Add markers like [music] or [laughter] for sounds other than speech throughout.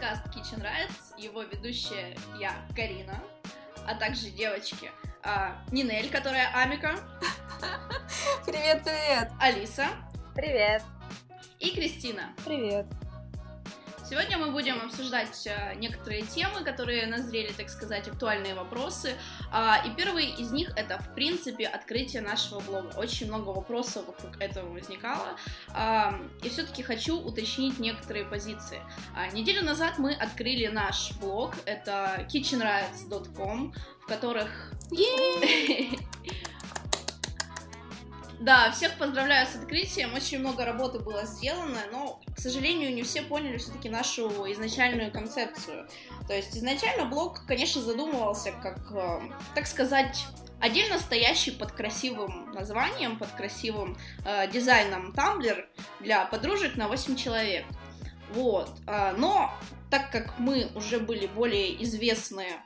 подкаст Kitchen Rights, его ведущая я, Карина, а также девочки а, Нинель, которая Амика. [laughs] Привет, привет. Алиса. Привет. И Кристина. Привет. Сегодня мы будем обсуждать э, некоторые темы, которые назрели, так сказать, актуальные вопросы. А, и первый из них это, в принципе, открытие нашего блога. Очень много вопросов вокруг этого возникало. А, и все-таки хочу уточнить некоторые позиции. А, неделю назад мы открыли наш блог, это kitchenrights.com, в которых... [laughs] Да, всех поздравляю с открытием. Очень много работы было сделано, но, к сожалению, не все поняли все-таки нашу изначальную концепцию. То есть изначально блог, конечно, задумывался как, э, так сказать, отдельно стоящий под красивым названием, под красивым э, дизайном Tumblr для подружек на 8 человек. Вот. Э, но так как мы уже были более известные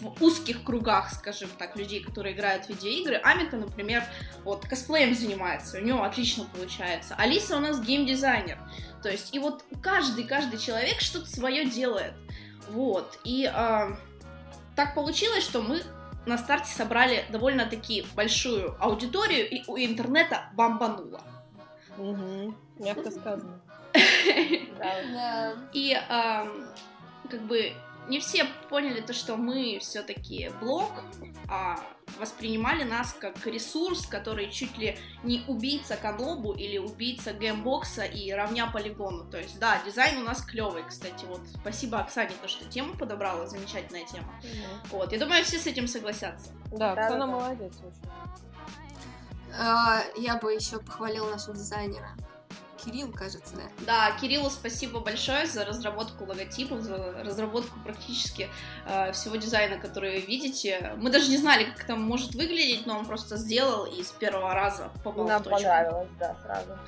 в узких кругах, скажем так, людей, которые играют в видеоигры. Амика, например, вот косплеем занимается, у него отлично получается. Алиса у нас геймдизайнер. То есть, и вот каждый, каждый человек что-то свое делает. Вот. И э, так получилось, что мы на старте собрали довольно-таки большую аудиторию, и у интернета бомбануло. Угу, мягко сказано. [laughs] И как бы не все поняли то, что мы все-таки блог, а воспринимали нас как ресурс, который чуть ли не убийца Канобу или убийца геймбокса и ровня полигону. То есть, да, дизайн у нас клевый, кстати. Вот, спасибо Оксане, то, что тему подобрала, замечательная тема. Угу. Вот, я думаю, все с этим согласятся. Да, да Оксана да, молодец очень. А, я бы еще похвалила нашего дизайнера. Кирилл, кажется, да? Да, Кириллу спасибо большое за разработку логотипов, за разработку практически э, всего дизайна, который вы видите. Мы даже не знали, как это может выглядеть, но он просто сделал и с первого раза попал Нам в точку. понравилось, да, сразу.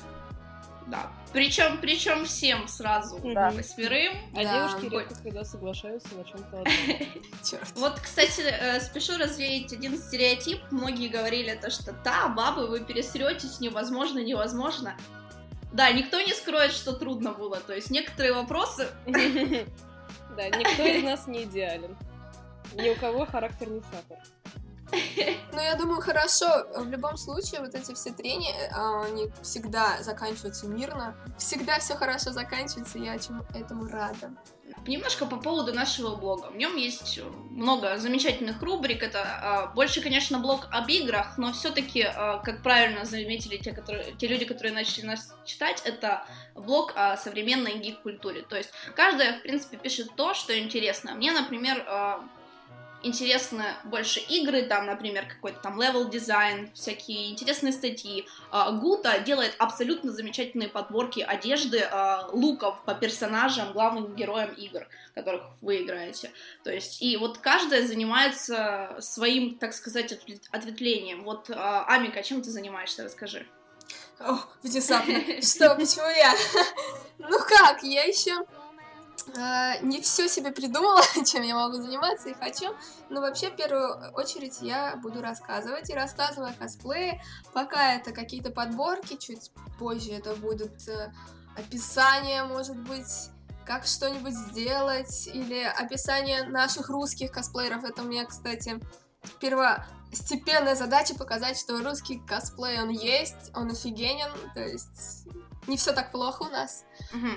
Да. Причем, причем всем сразу, да. восьмерым. А да. девушки редко когда соглашаются на чем-то. [laughs] Вот, кстати, э, спешу развеять один стереотип. Многие говорили то, что да, бабы, вы пересретесь, невозможно, невозможно. Да, никто не скроет, что трудно было. То есть некоторые вопросы... [laughs] Да, никто из нас не идеален. Ни у кого характер не сахар. [laughs] Ну, я думаю, хорошо. В любом случае, вот эти все трения, а, они всегда заканчиваются мирно. Всегда все хорошо заканчивается, я этому рада. Немножко по поводу нашего блога. В нем есть много замечательных рубрик. Это э, больше, конечно, блог об играх, но все-таки, э, как правильно заметили те, которые, те люди, которые начали нас читать, это блог о современной гик-культуре. То есть каждая, в принципе, пишет то, что интересно. Мне, например, э, интересны больше игры, там, например, какой-то там level design, всякие интересные статьи. А, Гута делает абсолютно замечательные подборки одежды, а, луков по персонажам, главным героям игр, которых вы играете. То есть, и вот каждая занимается своим, так сказать, ответвлением. Вот, а, Амика, чем ты занимаешься, расскажи. О, внезапно. [laughs] Что, почему я? [laughs] Ну как, я еще а, не все себе придумала, [laughs] чем я могу заниматься и хочу, но вообще в первую очередь я буду рассказывать и рассказываю о косплее, пока это какие-то подборки, чуть позже это будут э, описания, может быть, как что-нибудь сделать, или описание наших русских косплееров. Это у меня, кстати, первостепенная задача показать, что русский косплей, он есть, он офигенен, то есть не все так плохо у нас. Угу.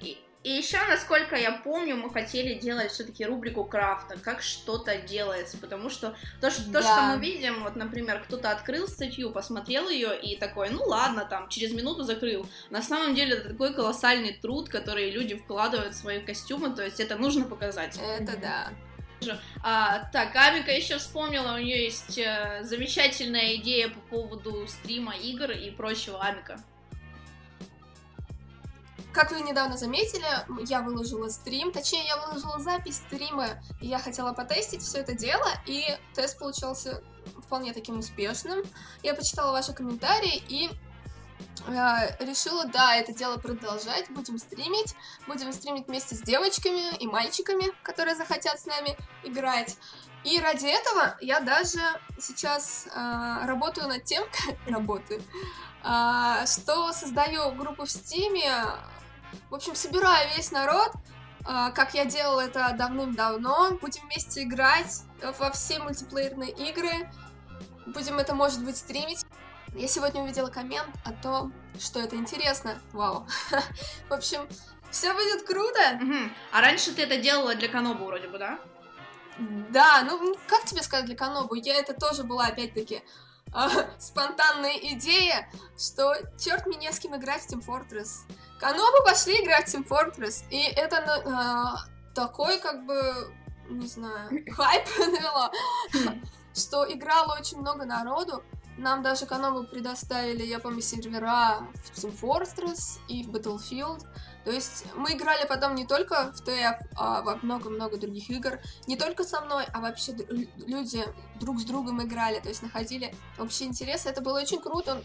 И еще, насколько я помню, мы хотели делать все-таки рубрику крафта, как что-то делается, потому что то, что, да. то, что мы видим, вот, например, кто-то открыл статью, посмотрел ее и такой, ну ладно, там, через минуту закрыл. На самом деле это такой колоссальный труд, который люди вкладывают в свои костюмы, то есть это нужно показать. Это да. А, так, Амика еще вспомнила, у нее есть э, замечательная идея по поводу стрима игр и прочего. Амика. Как вы недавно заметили, я выложила стрим, точнее, я выложила запись стрима, и я хотела потестить все это дело, и тест получился вполне таким успешным. Я почитала ваши комментарии и э, решила, да, это дело продолжать, будем стримить, будем стримить вместе с девочками и мальчиками, которые захотят с нами играть. И ради этого я даже сейчас э, работаю над тем, [laughs] работаю, э, что создаю группу в Стиме в общем, собираю весь народ, а, как я делала это давным-давно. Будем вместе играть во все мультиплеерные игры. Будем это, может быть, стримить. Я сегодня увидела коммент о том, что это интересно. Вау. [laughs] В общем, все будет круто. А раньше ты это делала для Канобу вроде бы, да? Да, ну как тебе сказать для Канобу? Я это тоже была опять-таки [laughs] спонтанная идея, что черт мне с кем играть в Team Fortress. Канобу пошли играть в Team Fortress, и это ну, а, такой как бы, не знаю, [laughs] хайп навело, что играло очень много народу. Нам даже Канобу предоставили, я помню, сервера в Team Fortress и в Battlefield. То есть мы играли потом не только в ТФ, а во много-много других игр. Не только со мной, а вообще люди друг с другом играли. То есть находили общий интерес. Это было очень круто.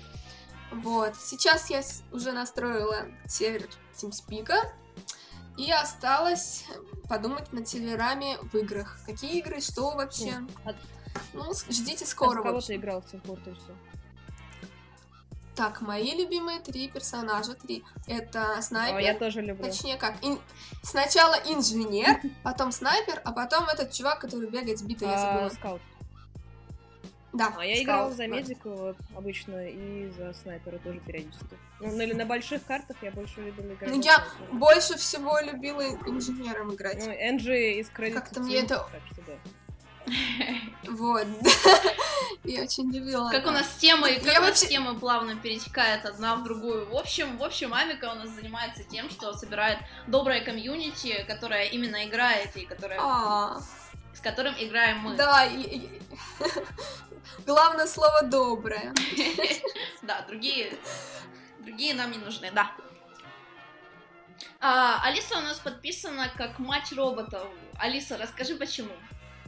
Вот. Сейчас я уже настроила сервер TeamSpeak. И осталось подумать над серверами в играх. Какие игры, что вообще. Ну, ждите скоро. кого ты играл в Fortress? Так, мои любимые три персонажа. Три. Это снайпер. О, я тоже люблю. Точнее как, ин- сначала инженер, потом снайпер, а потом этот чувак, который бегает с битой, я А, забыла. Скаут. Да, А я играла за медика вот, обычно и за снайпера тоже периодически. Ну, на, на больших картах я больше любила играть Ну, я больше всего любила инженером играть. Ну, Энджи из Credit Как-то мне это- так что да. Вот. [laughs] Я очень любила. Как у нас темы, Я как у нас темы плавно перетекает одна в другую. В общем, в общем, Амика у нас занимается тем, что собирает доброе комьюнити, которое именно играет и которое, А, с которым играем мы. Да, и- [laughs] главное слово доброе. [laughs] Да, другие, другие нам не нужны, да. А, Алиса у нас подписана как мать роботов. Алиса, расскажи почему.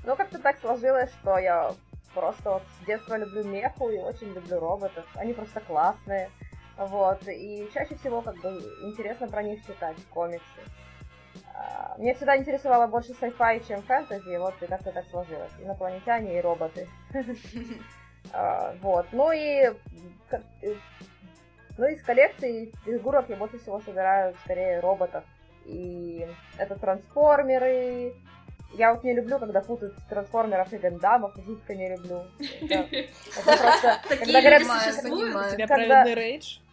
Ну, как-то так сложилось, что я просто вот с детства люблю меху и очень люблю роботов. Они просто классные. Вот. И чаще всего как бы интересно про них читать комиксы. А, Мне всегда интересовало больше sci-fi, чем фэнтези, вот и как-то так сложилось. Инопланетяне и роботы. [laughs] А, Вот. Ну и э, ну из коллекции фигурок я больше всего собираю скорее роботов. И это трансформеры. Я вот не люблю, когда путают трансформеров и гандамов, жутко не люблю. Это, [laughs] просто, когда говорят? У тебя праведный рейдж? [laughs]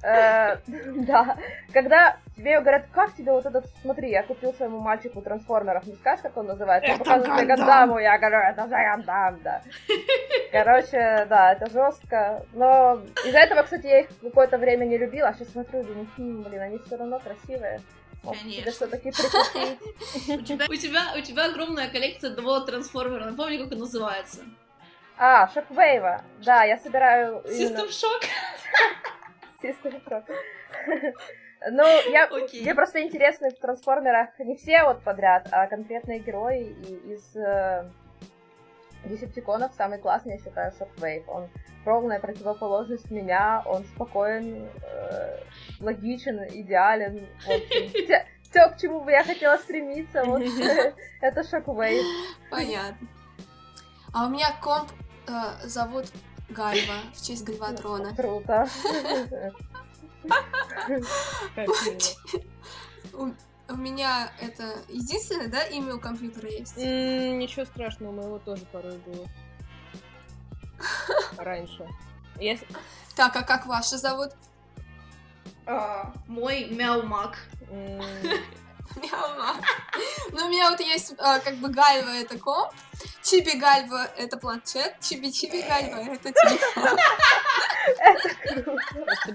Э, да. Когда тебе говорят, как тебе вот этот, смотри, я купил своему мальчику трансформеров, не скажешь, как он называется? Это показывает Гандам. Гандаму, я говорю, это же Гандам, да. [laughs] Короче, да, это жестко. Но из-за этого, кстати, я их какое-то время не любила, а сейчас смотрю, думаю, «Хм, блин, они все равно красивые. Может, Конечно. все-таки прикупить. У тебя, у, тебя, у тебя огромная коллекция одного трансформера. Напомни, как он называется. А, Шоквейва. Да, я собираю System Shock? System Shock. Ну, я, Окей. мне просто интересны в трансформерах не все вот подряд, а конкретные герои и из э, Десептиконов самый классный, я считаю, Shockwave. Он полная противоположность меня, он спокоен, э, логичен, идеален. Все, [laughs] к чему бы я хотела стремиться, вот [laughs] [laughs] это Shockwave. Понятно. А у меня комп э, зовут Гальва в честь Гальватрона. Круто. У, меня это единственное, да, имя у компьютера есть? Ничего страшного, у моего тоже порой было. [laughs] Раньше. Так, а как ваше зовут? А, мой Мяумак. Ну, у меня вот есть а, как бы Гальва это комп, Чиби Гальва это планшет, Чиби Чиби Гальва это телефон.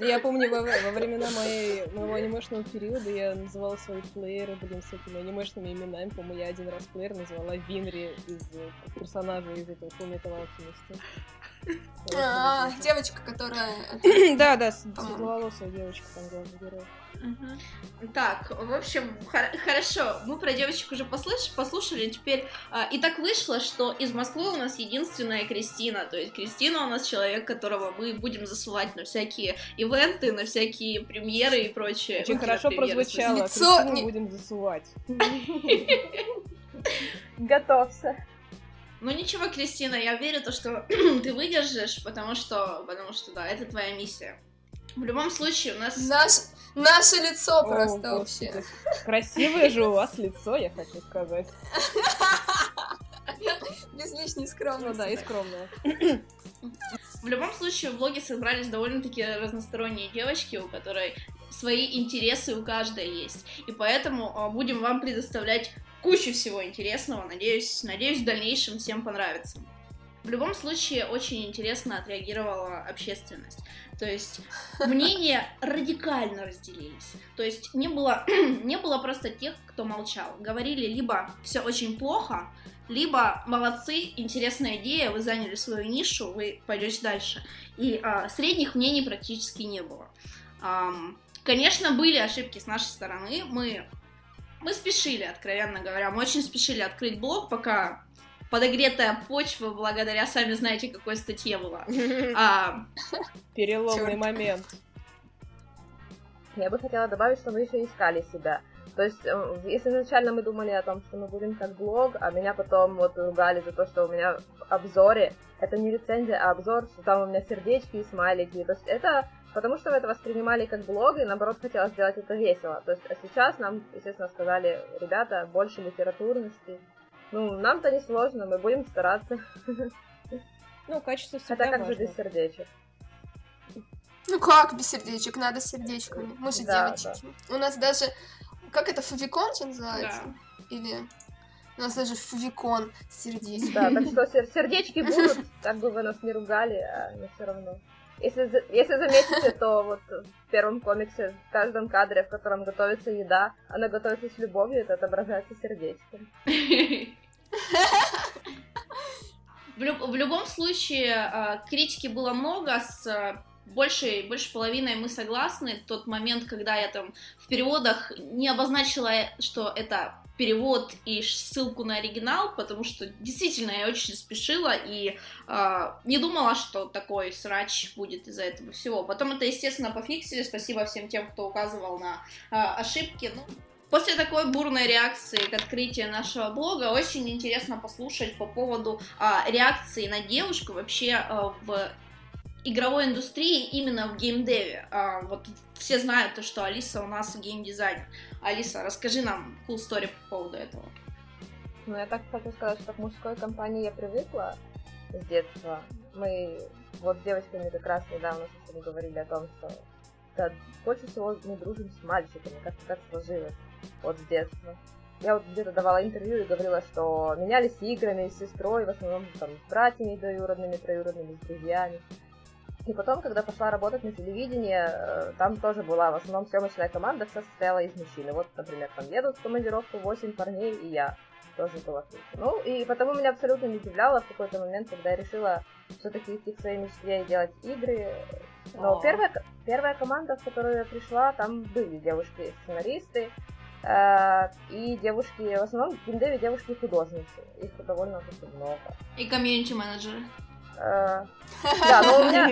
Я помню, во, времена моей, моего анимешного периода я называла свои плееры, блин, с этими анимешными именами. По-моему, я один раз плеер назвала Винри из э, персонажа из этого Fullmetal Alchemist. А, девочка, которая... [clears throat] Да, да, светловолосая девочка там главный герой. Так, в общем, хор- хорошо, мы про девочек уже послуш- послушали, теперь... а, и так вышло, что из Москвы у нас единственная Кристина, то есть Кристина у нас человек, которого мы будем засылать на всякие ивенты, на всякие премьеры и прочее. Очень хорошо прозвучало. Лицо Кристину не- будем засувать. [laughs] [laughs] [laughs] Готовься. Ну ничего, Кристина, я верю, то, что [clears throat] ты выдержишь, потому что, потому что, да, это твоя миссия. В любом случае, у нас... Наш, наше лицо О, просто господи. вообще. Красивое же у вас лицо, я хочу сказать. [laughs] Без лишней Ну скромности. да, и скромное. В любом случае, в блоге собрались довольно-таки разносторонние девочки, у которой свои интересы у каждой есть. И поэтому а, будем вам предоставлять кучу всего интересного. Надеюсь, надеюсь, в дальнейшем всем понравится. В любом случае, очень интересно отреагировала общественность. То есть [laughs] мнения радикально разделились. То есть не было, [clears throat] не было просто тех, кто молчал. Говорили либо все очень плохо, либо молодцы, интересная идея, вы заняли свою нишу, вы пойдете дальше. И а, средних мнений практически не было. Ам, конечно, были ошибки с нашей стороны. Мы, мы спешили, откровенно говоря. Мы очень спешили открыть блог, пока подогретая почва, благодаря сами знаете, какой статье была. [laughs] А, Переломный момент. Я бы хотела добавить, что мы еще искали себя. То есть, э, если изначально мы думали о том, что мы будем как блог, а меня потом вот ругали за то, что у меня в обзоре, это не рецензия, а обзор, что там у меня сердечки и смайлики. То есть это потому, что мы это воспринимали как блог, и наоборот хотелось сделать это весело. То есть, а сейчас нам, естественно, сказали, ребята, больше литературности. Ну, нам-то не сложно, мы будем стараться. Ну, качество всегда Хотя как же важно. без сердечек. Ну как без сердечек? Надо с сердечками. Мы же Да, девочки. У нас даже... Как это, фувикон же называется? Да. Или... У нас даже фувикон с сердечком. Да, так что [laughs] сер- сердечки будут, как бы вы нас не ругали, а все равно. Если, если заметите, то вот в первом комиксе, в каждом кадре, в котором готовится еда, она готовится с любовью, это отображается сердечком. В, люб- в любом случае, а, критики было много, с а, большей, больше половиной мы согласны. Тот момент, когда я там в переводах не обозначила, что это перевод и ссылку на оригинал, потому что действительно я очень спешила и а, не думала, что такой срач будет из-за этого всего. Потом это, естественно, пофиксили. Спасибо всем тем, кто указывал на а, ошибки. Ну, После такой бурной реакции к открытию нашего блога очень интересно послушать по поводу а, реакции на девушку вообще а, в игровой индустрии именно в геймдеве. А, вот все знают то, что Алиса у нас геймдизайнер. Алиса, расскажи нам cool story по поводу этого. Ну, я так хочу сказать, что к мужской компании я привыкла с детства. Мы вот с девочками как раз недавно совсем говорили о том, что да, больше всего мы дружим с мальчиками, как-то так сложилось вот с детства. Я вот где-то давала интервью и говорила, что менялись играми с сестрой, в основном там с братьями двоюродными, троюродными, с друзьями. И потом, когда пошла работать на телевидение, э, там тоже была в основном съемочная команда, вся состояла из мужчин. И вот, например, там едут в командировку 8 парней и я тоже была курсе. Ну, и потому меня абсолютно не удивляло в какой-то момент, когда я решила все-таки идти к своей мечте и делать игры. Но О. первая, первая команда, в которую я пришла, там были девушки-сценаристы, э, и девушки, в основном в геймдеве девушки-художницы. Их довольно-таки много. И комьюнити-менеджеры. Э, Да, но у меня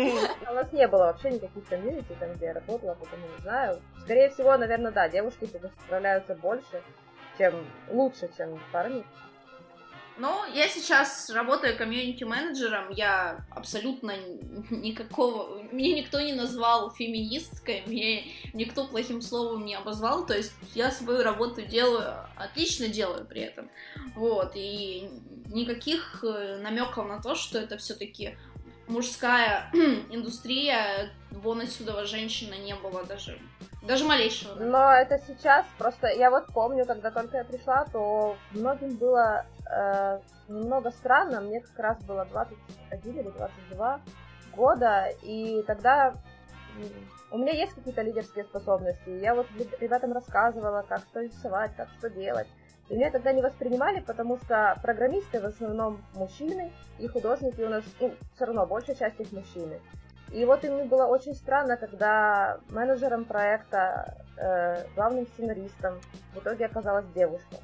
у нас не было вообще никаких комьюнити, там, где я работала, потому не знаю. Скорее всего, наверное, да, девушки справляются больше, чем лучше, чем парни. Ну, я сейчас работаю комьюнити-менеджером, я абсолютно никакого... Мне никто не назвал феминисткой, мне никто плохим словом не обозвал, то есть я свою работу делаю, отлично делаю при этом. Вот, и никаких намеков на то, что это все-таки мужская [clears throat] индустрия, вон отсюда женщина не было даже, даже малейшего. Но это сейчас, просто я вот помню, когда только я пришла, то многим было э, немного странно, мне как раз было 21 или 22 года, и тогда у меня есть какие-то лидерские способности, я вот реб- ребятам рассказывала, как что рисовать, как что делать. И меня тогда не воспринимали, потому что программисты в основном мужчины, и художники у нас, ну, все равно большая часть их мужчины. И вот им было очень странно, когда менеджером проекта, э, главным сценаристом в итоге оказалась девушка.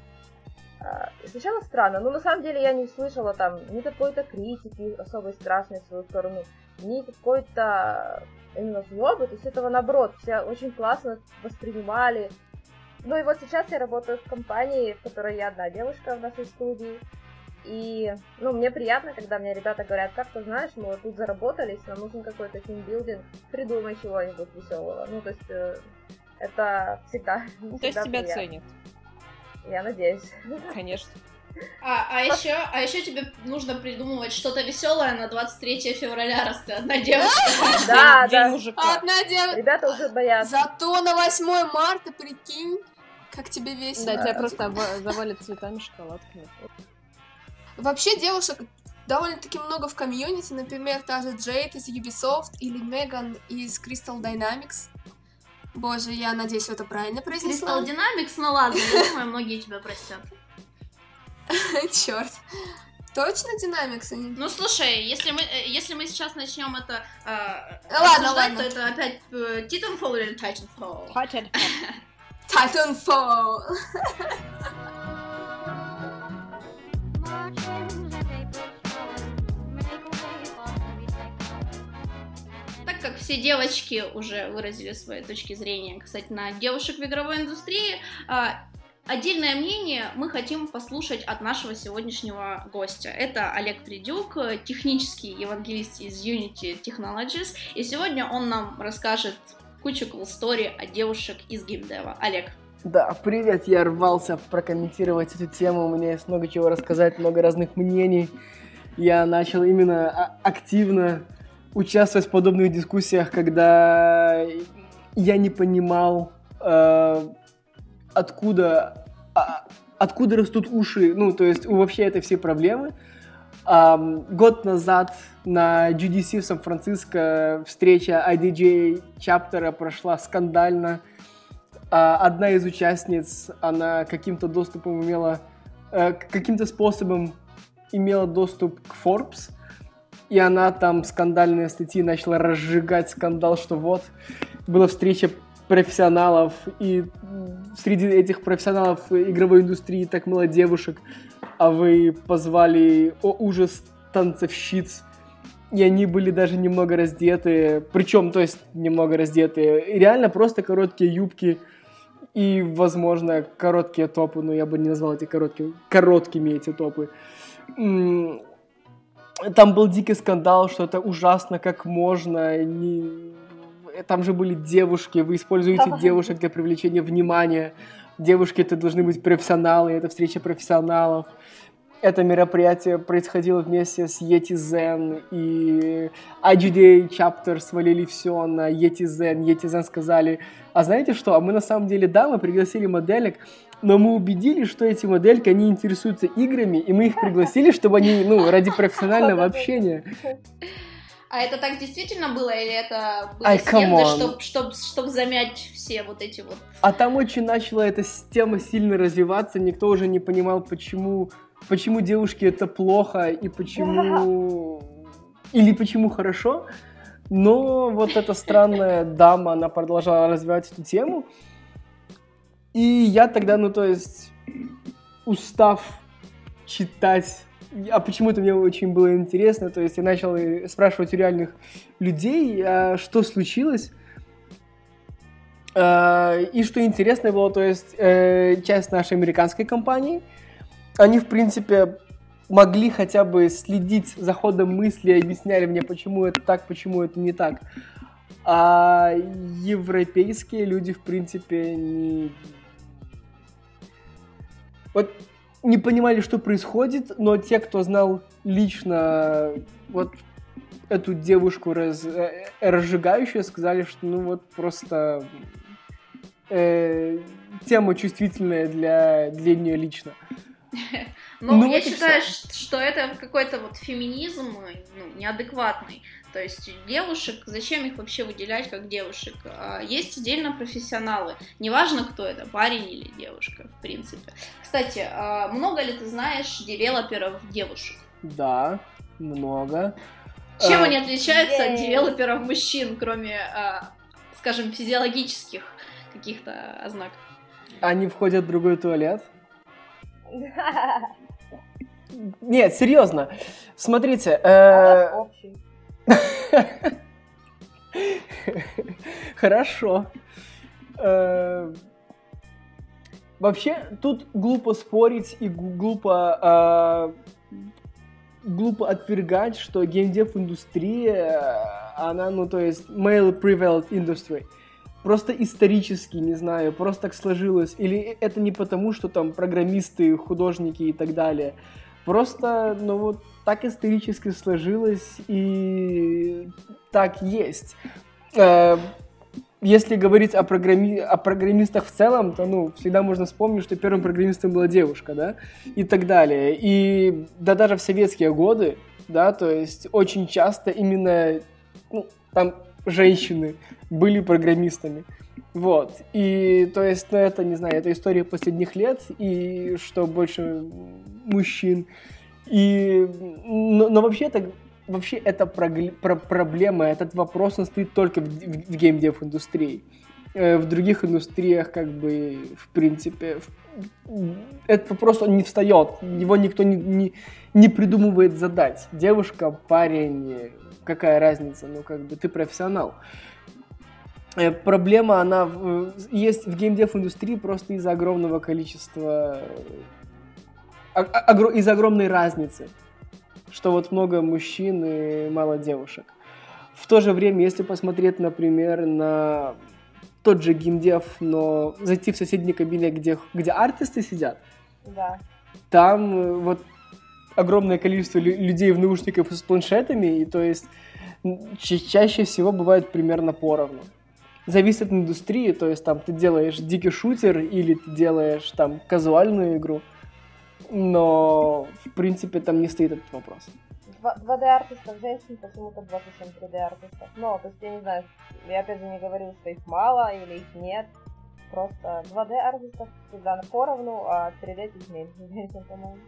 А, сначала странно, но на самом деле я не слышала там ни какой-то критики особой страшной в свою сторону, ни какой-то именно злобы, то есть этого наоборот, все очень классно воспринимали. Ну и вот сейчас я работаю в компании, в которой я одна девушка в нашей студии, И, ну, мне приятно, когда мне ребята говорят, как ты знаешь, мы вот тут заработались, нам нужен какой-то тимбилдинг, придумай чего-нибудь веселого. Ну, то есть, э, это всегда, [laughs] То есть тебя приятно. ценят. Я надеюсь. Конечно. А, а еще, а еще тебе нужно придумывать что-то веселое на 23 февраля, раз ты одна девушка. [laughs] Да, День да. мужика. Одна девушка. Ребята уже боятся. Зато на 8 марта, прикинь, как тебе весело. Да, тебя просто завалят цветами, шоколадками. Вообще девушек довольно-таки много в комьюнити, например, та же Джейд из Ubisoft или Меган из Crystal Dynamics. Боже, я надеюсь, это правильно произнесла. Crystal Dynamics, ну ладно, я думаю, многие тебя простят. [laughs] Черт. Точно Dynamics? Ну слушай, если мы, э, если мы сейчас начнем это э, Ладно, обсуждать, ладно. то это опять э, Titanfall или Titanfall? Хотя Titanfall. [laughs] все девочки уже выразили свои точки зрения касательно девушек в игровой индустрии, а, отдельное мнение мы хотим послушать от нашего сегодняшнего гостя. Это Олег Придюк, технический евангелист из Unity Technologies, и сегодня он нам расскажет кучу cool story о девушек из геймдева. Олег. Да, привет, я рвался прокомментировать эту тему, у меня есть много чего рассказать, много разных мнений. Я начал именно а- активно участвовать в подобных дискуссиях, когда я не понимал, э, откуда, а- откуда растут уши, ну, то есть вообще этой всей проблемы. Ам, год назад на GDC в Сан-Франциско встреча IDJ чаптера прошла скандально. А, одна из участниц, она каким-то доступом имела, к- каким-то способом имела доступ к Forbes, и она там скандальные статьи начала разжигать скандал, что вот, была встреча профессионалов, и среди этих профессионалов игровой индустрии так мало девушек, а вы позвали, о ужас, танцовщиц, и они были даже немного раздеты, причем, то есть, немного раздеты, и реально просто короткие юбки и, возможно, короткие топы, но я бы не назвал эти короткими, короткими эти топы. Там был дикий скандал, что это ужасно, как можно, не... там же были девушки, вы используете девушек для привлечения внимания, девушки это должны быть профессионалы, это встреча профессионалов. Это мероприятие происходило вместе с Yeti Zen, и IGDA Chapter свалили все на Yeti Zen. Yeti Zen сказали, а знаете что, а мы на самом деле, да, мы пригласили моделек, но мы убедили, что эти модельки, они интересуются играми, и мы их пригласили, чтобы они, ну, ради профессионального общения. А это так действительно было, или это были Ай, чтобы чтоб, чтоб замять все вот эти вот... А там очень начала эта с- тема сильно развиваться, никто уже не понимал, почему, почему девушки это плохо и почему... Или почему хорошо. Но вот эта странная дама, она продолжала развивать эту тему. И я тогда, ну то есть, устав читать, а почему-то мне очень было интересно, то есть я начал спрашивать у реальных людей, а что случилось. Э, И что интересно было, то есть э, часть нашей американской компании, они, в принципе, могли хотя бы следить за ходом мысли объясняли мне, почему это так, почему это не так. А европейские люди, в принципе, не... Вот не понимали, что происходит, но те, кто знал лично вот эту девушку раз, э, разжигающую, сказали, что ну вот просто э, тема чувствительная для, для нее лично. Ну, Ну, я считаю, что это какой-то вот феминизм ну, неадекватный. То есть девушек, зачем их вообще выделять как девушек? А, Есть отдельно профессионалы. Неважно, кто это, парень или девушка, в принципе. Кстати, а много ли ты знаешь девелоперов девушек? Да, много. Чем А, они отличаются от девелоперов мужчин, кроме, а, скажем, физиологических каких-то ознаков? Они входят в другой туалет. [laughs] Нет, серьезно. Смотрите, А э, вас общий. Хорошо. Э, Вообще, тут глупо спорить и глупо глупо отвергать, что геймдев-индустрия, она, ну, то есть, male prevalent industry. Просто исторически, не знаю, просто так сложилось. Или это не потому, что там программисты, художники и так далее. Просто, ну, вот так исторически сложилось и так есть. Э, если говорить о, программи... о программистах в целом, то, ну, всегда можно вспомнить, что первым программистом была девушка, да, и так далее. И да даже в советские годы, да, то есть очень часто именно, ну, там женщины были программистами. Вот. И, то есть, ну, это, не знаю, это история последних лет, и что больше мужчин. И, но, но вообще это вообще эта про проблема, этот вопрос, он стоит только в, в, в геймдев-индустрии. Э, в других индустриях, как бы, в принципе, в, этот вопрос, он не встает, его никто не, не, не придумывает задать. Девушка, парень, какая разница, ну, как бы, ты профессионал. Э, проблема, она есть в геймдев-индустрии просто из-за огромного количества, из-за огромной разницы что вот много мужчин и мало девушек. В то же время, если посмотреть, например, на тот же геймдев, но зайти в соседний кабинет, где, где артисты сидят, да. там э, вот огромное количество людей в наушниках с планшетами, и то есть ча- чаще всего бывает примерно поровну. Зависит от индустрии, то есть там ты делаешь дикий шутер или ты делаешь там казуальную игру – но, в принципе, там не стоит этот вопрос. 2D-артистов женщин почему-то 27 3D-артистов. Ну, то есть, я не знаю, я опять же не говорю, что их мало или их нет. Просто 2D-артистов всегда на поровну, а 3D чуть меньше [laughs] женщин, по-моему.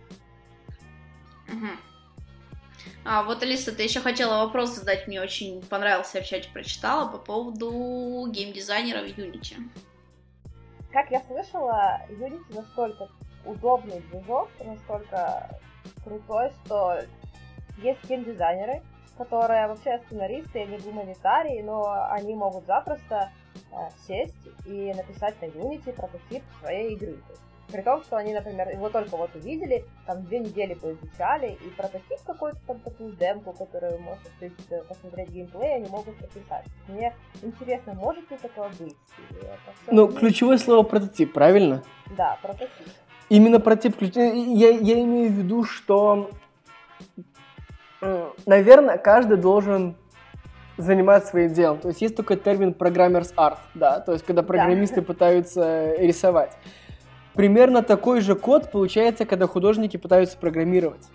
А вот, Алиса, ты еще хотела вопрос задать, мне очень понравился, я в чате прочитала, по поводу геймдизайнеров Unity. Как я слышала, Unity настолько удобный движок, настолько крутой, что есть геймдизайнеры, которые вообще сценаристы, они гуманитарии, но они могут запросто э, сесть и написать на Unity прототип своей игры. При том, что они, например, его только вот увидели, там две недели поизучали, и прототип какой-то там такую демку, которую можно есть, посмотреть геймплей, они могут прописать. Мне интересно, может ли такое быть? Ну, ключевое слово прототип, правильно? Да, прототип. Именно про тип ключей. Я, я имею в виду, что, наверное, каждый должен заниматься своим делом. То есть есть только термин программерс арт, да, то есть когда программисты да. пытаются рисовать. Примерно такой же код получается, когда художники пытаются программировать.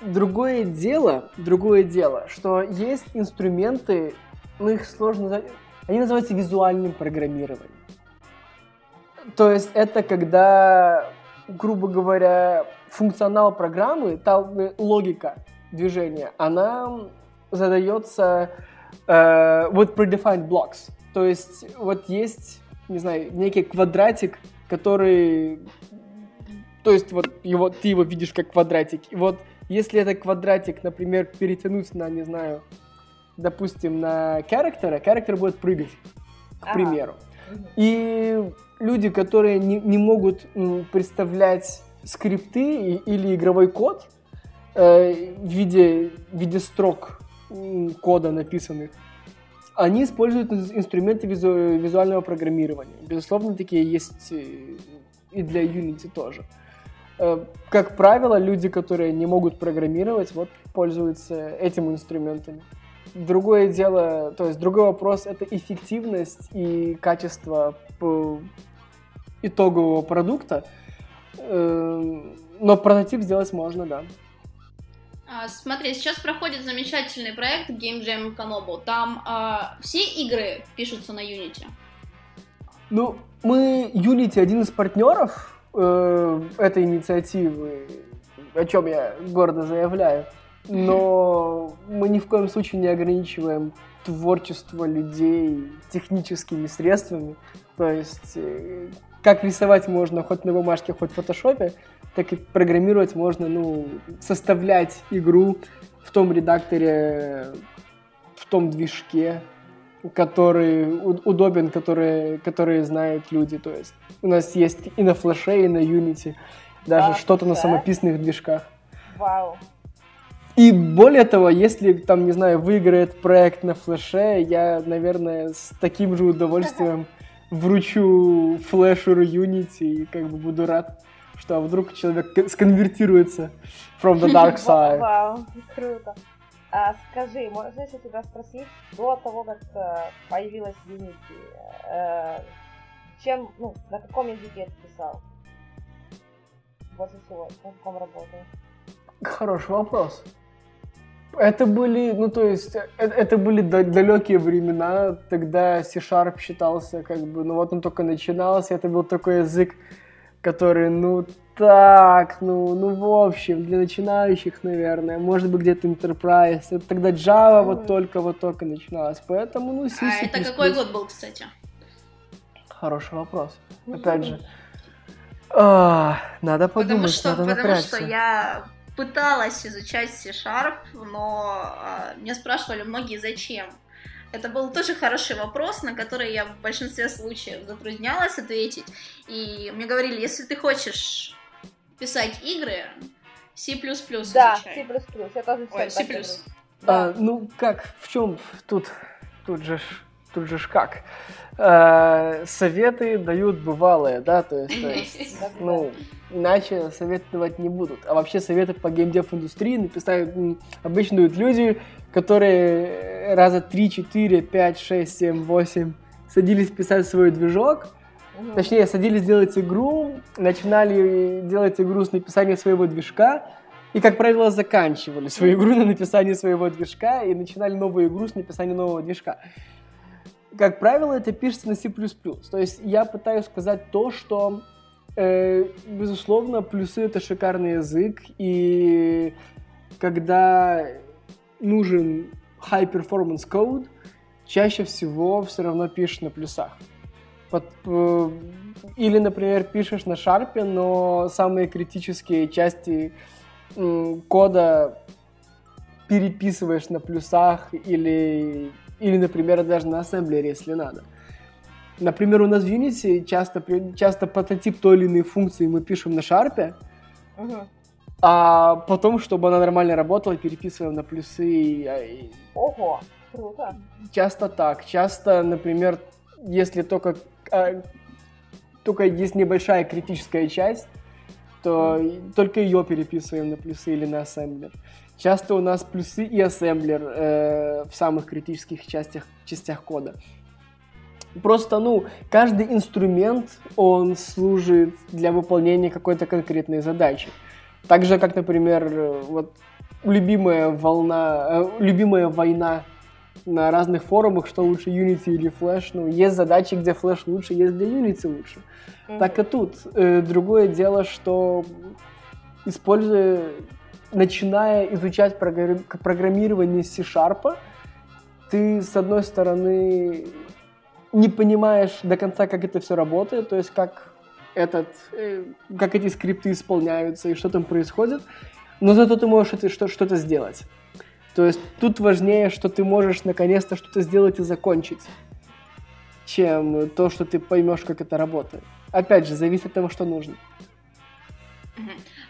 Другое дело, другое дело, что есть инструменты, ну их сложно они называются визуальным программированием. То есть это когда, грубо говоря, функционал программы, та логика движения, она задается э, вот predefined blocks. То есть вот есть, не знаю, некий квадратик, который... То есть вот его, ты его видишь как квадратик. И вот если этот квадратик, например, перетянуть на, не знаю, допустим, на характера, характер будет прыгать, к ага. примеру. И люди, которые не, не могут представлять скрипты или игровой код э, в, виде, в виде строк кода написанных, они используют инструменты визу, визуального программирования. Безусловно, такие есть и для Unity тоже. Э, как правило, люди, которые не могут программировать, вот пользуются этими инструментами. Другое дело, то есть другой вопрос это эффективность и качество итогового продукта. Эм, но прототип сделать можно, да. А, смотри, сейчас проходит замечательный проект Game Jam Kanobo. Там а, все игры пишутся на Unity. Ну, мы Unity один из партнеров э, этой инициативы, о чем я гордо заявляю но мы ни в коем случае не ограничиваем творчество людей техническими средствами. То есть, э, как рисовать можно хоть на бумажке, хоть в фотошопе, так и программировать можно, ну, составлять игру в том редакторе, в том движке, который удобен, который, которые знают люди. То есть у нас есть и на флеше, и на Unity, даже а, что-то на самописных движках. Вау. И более того, если там, не знаю, выиграет проект на флеше, я, наверное, с таким же удовольствием [laughs] вручу флешеру Unity и как бы буду рад, что вдруг человек сконвертируется from the dark [laughs] side. Вау, круто. А скажи, можно еще тебя спросить, до того, как э, появилась Unity, э, чем, ну, на каком языке ты писал? Больше всего, на каком работал? Хороший вопрос. Это были, ну то есть, э- это были да- далекие времена, тогда C-Sharp считался как бы, ну вот он только начинался, это был такой язык, который, ну так, ну, ну в общем, для начинающих, наверное, может быть где-то Enterprise, это тогда Java вот только вот только начиналась, поэтому, ну, C, А это какой год был, кстати? Хороший вопрос, опять же. А, надо Потому подумать, что, надо потому напрячься. что я пыталась изучать C-Sharp, но а, меня спрашивали многие, зачем. Это был тоже хороший вопрос, на который я в большинстве случаев затруднялась ответить. И мне говорили, если ты хочешь писать игры, C++ Да, изучай. C++, я тоже Ой, C++. говорю. Да. А, ну как, в чем тут, тут же, тут же ж как. А, советы дают бывалые, да, то есть, то есть, [laughs] ну, иначе советы давать не будут. А вообще советы по геймдев индустрии написают, м, обычно дают люди, которые раза 3, 4, 5, 6, 7, 8 садились писать свой движок. Точнее, садились делать игру, начинали делать игру с написания своего движка, и, как правило, заканчивали свою игру на написании своего движка и начинали новую игру с написания нового движка. Как правило, это пишется на C++. То есть я пытаюсь сказать то, что, э, безусловно, плюсы — это шикарный язык, и когда нужен high-performance code, чаще всего все равно пишешь на плюсах. Под- э, или, например, пишешь на шарпе, но самые критические части кода переписываешь на плюсах или, или, например, даже на ассемблере, если надо. Например, у нас в Unity часто, часто прототип той или иной функции мы пишем на шарпе, Мгм. а потом, чтобы она нормально работала, переписываем на плюсы. и- и- Ого, круто. Часто так. Часто, например, если только, а, только есть небольшая критическая часть, то только ее переписываем на плюсы или на ассемблер. Часто у нас плюсы и ассемблер э, в самых критических частях, частях кода. Просто, ну, каждый инструмент, он служит для выполнения какой-то конкретной задачи. Так же, как, например, вот любимая волна, э, любимая война на разных форумах, что лучше Unity или Flash. Ну, есть задачи, где Flash лучше, есть где Unity лучше. Мгм. Так и тут. Э, другое дело, что используя, начиная изучать програ- программирование C-Sharp, ты, с одной стороны, не понимаешь до конца, как это все работает, то есть как этот, э, как эти скрипты исполняются и что там происходит, но зато ты можешь это, что, что-то сделать. То есть тут важнее, что ты можешь наконец-то что-то сделать и закончить, чем то, что ты поймешь, как это работает. Опять же, зависит от того, что нужно.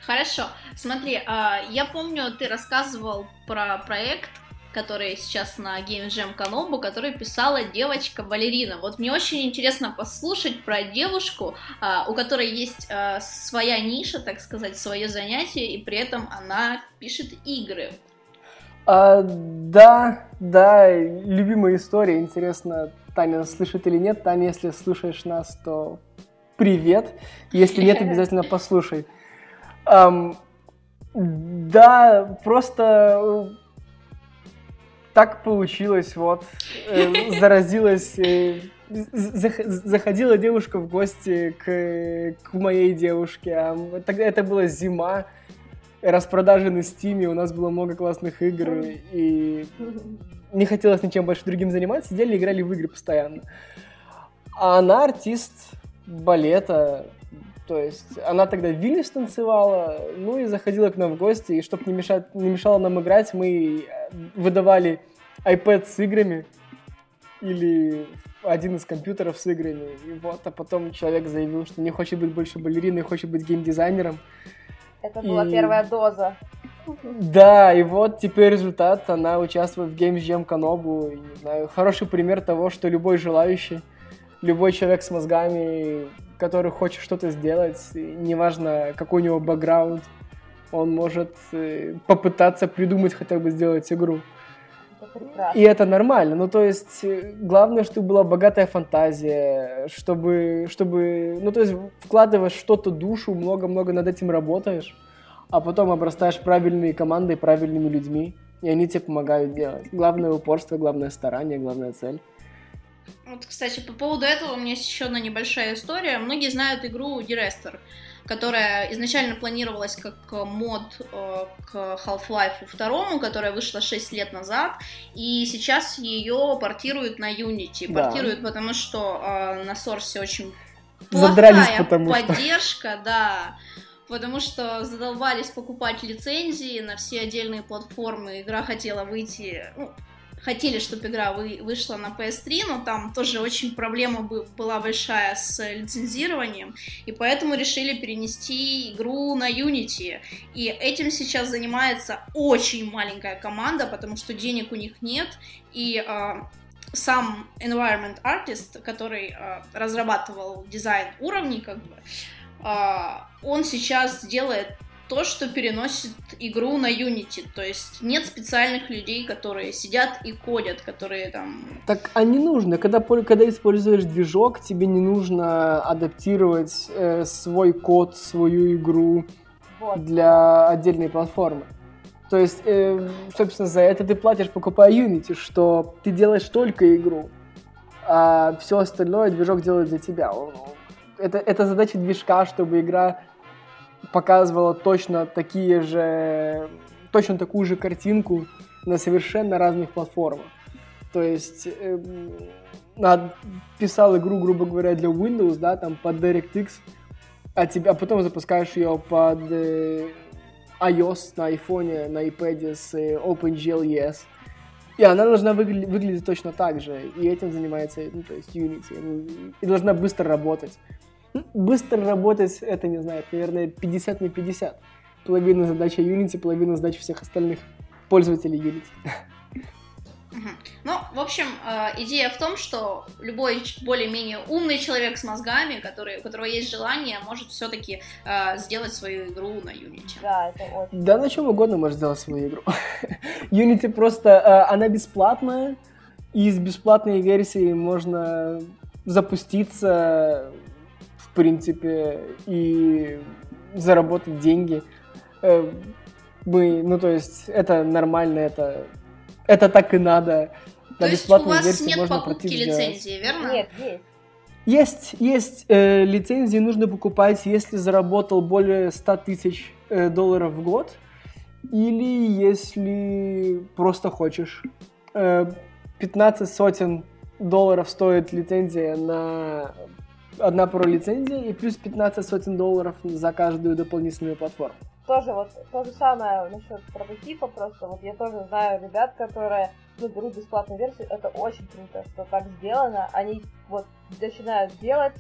Хорошо. Смотри, а, я помню, ты рассказывал про проект, который сейчас на Game Jam Канобу, который писала девочка-балерина. Вот мне очень интересно послушать про девушку, а, у которой есть а, своя ниша, так сказать, свое занятие, и при этом она пишет игры. А, да, да, любимая история. Интересно, Таня слышит или нет. Таня, если слушаешь нас, то привет. Если нет, [laughs] обязательно послушай. Ам, да, просто так получилось, вот. Э, заразилась. э, зах- заходила девушка в гости к, к моей девушке. а Тогда это была зима распродажи на Стиме, у нас было много классных игр, и не хотелось ничем больше другим заниматься, сидели, играли в игры постоянно. А она артист балета, то есть она тогда в Вильнюс танцевала, ну и заходила к нам в гости, и чтобы не, мешать, не мешало нам играть, мы выдавали iPad с играми или один из компьютеров с играми. И вот, а потом человек заявил, что не хочет быть больше балериной, хочет быть геймдизайнером. Это была И- первая доза. Да, и вот теперь результат. Она участвует в Games Jam Канобу. И, Не знаю, хороший пример того, что любой желающий, любой человек с мозгами, который хочет что-то сделать, неважно, какой у него бэкграунд, он может э, попытаться придумать хотя бы сделать игру. Это. И это нормально. Ну, то есть, э, главное, чтобы была богатая фантазия, чтобы, чтобы, ну, то есть, вкладываешь что-то душу, много-много над этим работаешь, а потом обрастаешь правильные командой, правильными людьми, и они тебе помогают делать. Главное упорство, главное старание, главная цель. Вот, кстати, по поводу этого у меня есть еще одна небольшая история. Многие знают игру Direster, которая изначально планировалась как э, мод э, к Half-Life 2, которая вышла 6 лет назад, и сейчас ее портируют на Unity. Да. Портируют, потому что э, на Source очень Задрались, плохая потому что. поддержка, да. Потому что задолбались покупать лицензии на все отдельные платформы. Игра хотела выйти, ну, хотели, чтобы игра вы- вышла на PS3, но там тоже очень проблема бы- была большая с лицензированием, и поэтому решили перенести игру на Unity. И этим сейчас занимается очень маленькая команда, потому что денег у них нет, и а, сам environment artist, который а, разрабатывал дизайн уровней, как бы, а, он сейчас делает то, что переносит игру на Unity. То есть нет специальных людей, которые сидят и кодят, которые там... Так, а не нужно. Когда, когда используешь движок, тебе не нужно адаптировать э, свой код, свою игру Вот. для отдельной платформы. То есть, э, собственно, за это ты платишь, покупая Unity, что ты делаешь только игру, а все остальное движок делает за тебя. Это, это задача движка, чтобы игра показывала точно такие же, точно такую же картинку на совершенно разных платформах. То есть над- писал игру, грубо говоря, для Windows, да, там под DirectX, а, тебе, а потом запускаешь ее под э, iOS на iPhone, на iPad с э, OpenGL ES. И она должна выгля- выглядеть точно так же. И этим занимается, ну, то есть Unity. И должна быстро работать. Ну, Быстро работать, это, не знаю, наверное, 50 на 50. Половина задача Unity, половина задач всех остальных пользователей Unity. Ну, в общем, э, идея в том, что любой более-менее умный человек с мозгами, который, у которого есть желание, может все-таки сделать свою игру на Unity. Да, это очень. Да на чем угодно можешь сделать свою игру. [laughs] Unity просто, э, она бесплатная, и с бесплатной версии можно запуститься, в принципе, и заработать деньги. Э, Мы, ну то есть, это нормально, это, это так и надо. То На есть у бесплатной вас версии нет можно покупки лицензии, верно? Нет, есть. Есть, есть э, лицензии, нужно покупать, если заработал более 100 тысяч э, долларов в год, или если просто хочешь. Э, 15 сотен долларов стоит лицензия на одна про лицензия, и плюс 15 сотен долларов за каждую дополнительную платформу. Тоже вот то же самое насчет прототипа, просто вот я тоже знаю ребят, которые ну, берут бесплатную версию, это очень круто, что так сделано. Они вот начинают делать,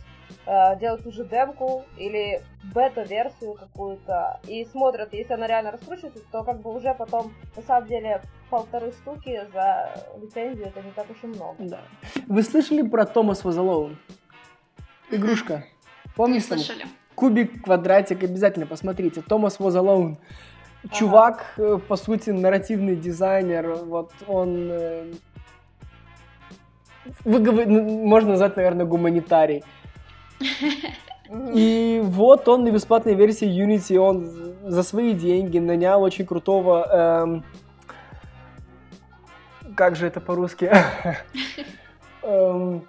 э, делают уже демку или бета-версию какую-то и смотрят, если она реально раскручивается, то как бы уже потом, на самом деле, полторы штуки за лицензию это не так уж и много. Да. Вы слышали про Томас Вазалоун? Игрушка. Не Помнишь там? слышали. Кубик, квадратик, обязательно посмотрите. Томас Was Alone. Чувак, э, по сути, нарративный дизайнер. Вот он... э, выговор- Можно назвать, наверное, гуманитарий. [laughs] И вот он на бесплатной версии Unity, он за свои деньги нанял очень крутого... эм, как же это по-русски? [laughs] Эм,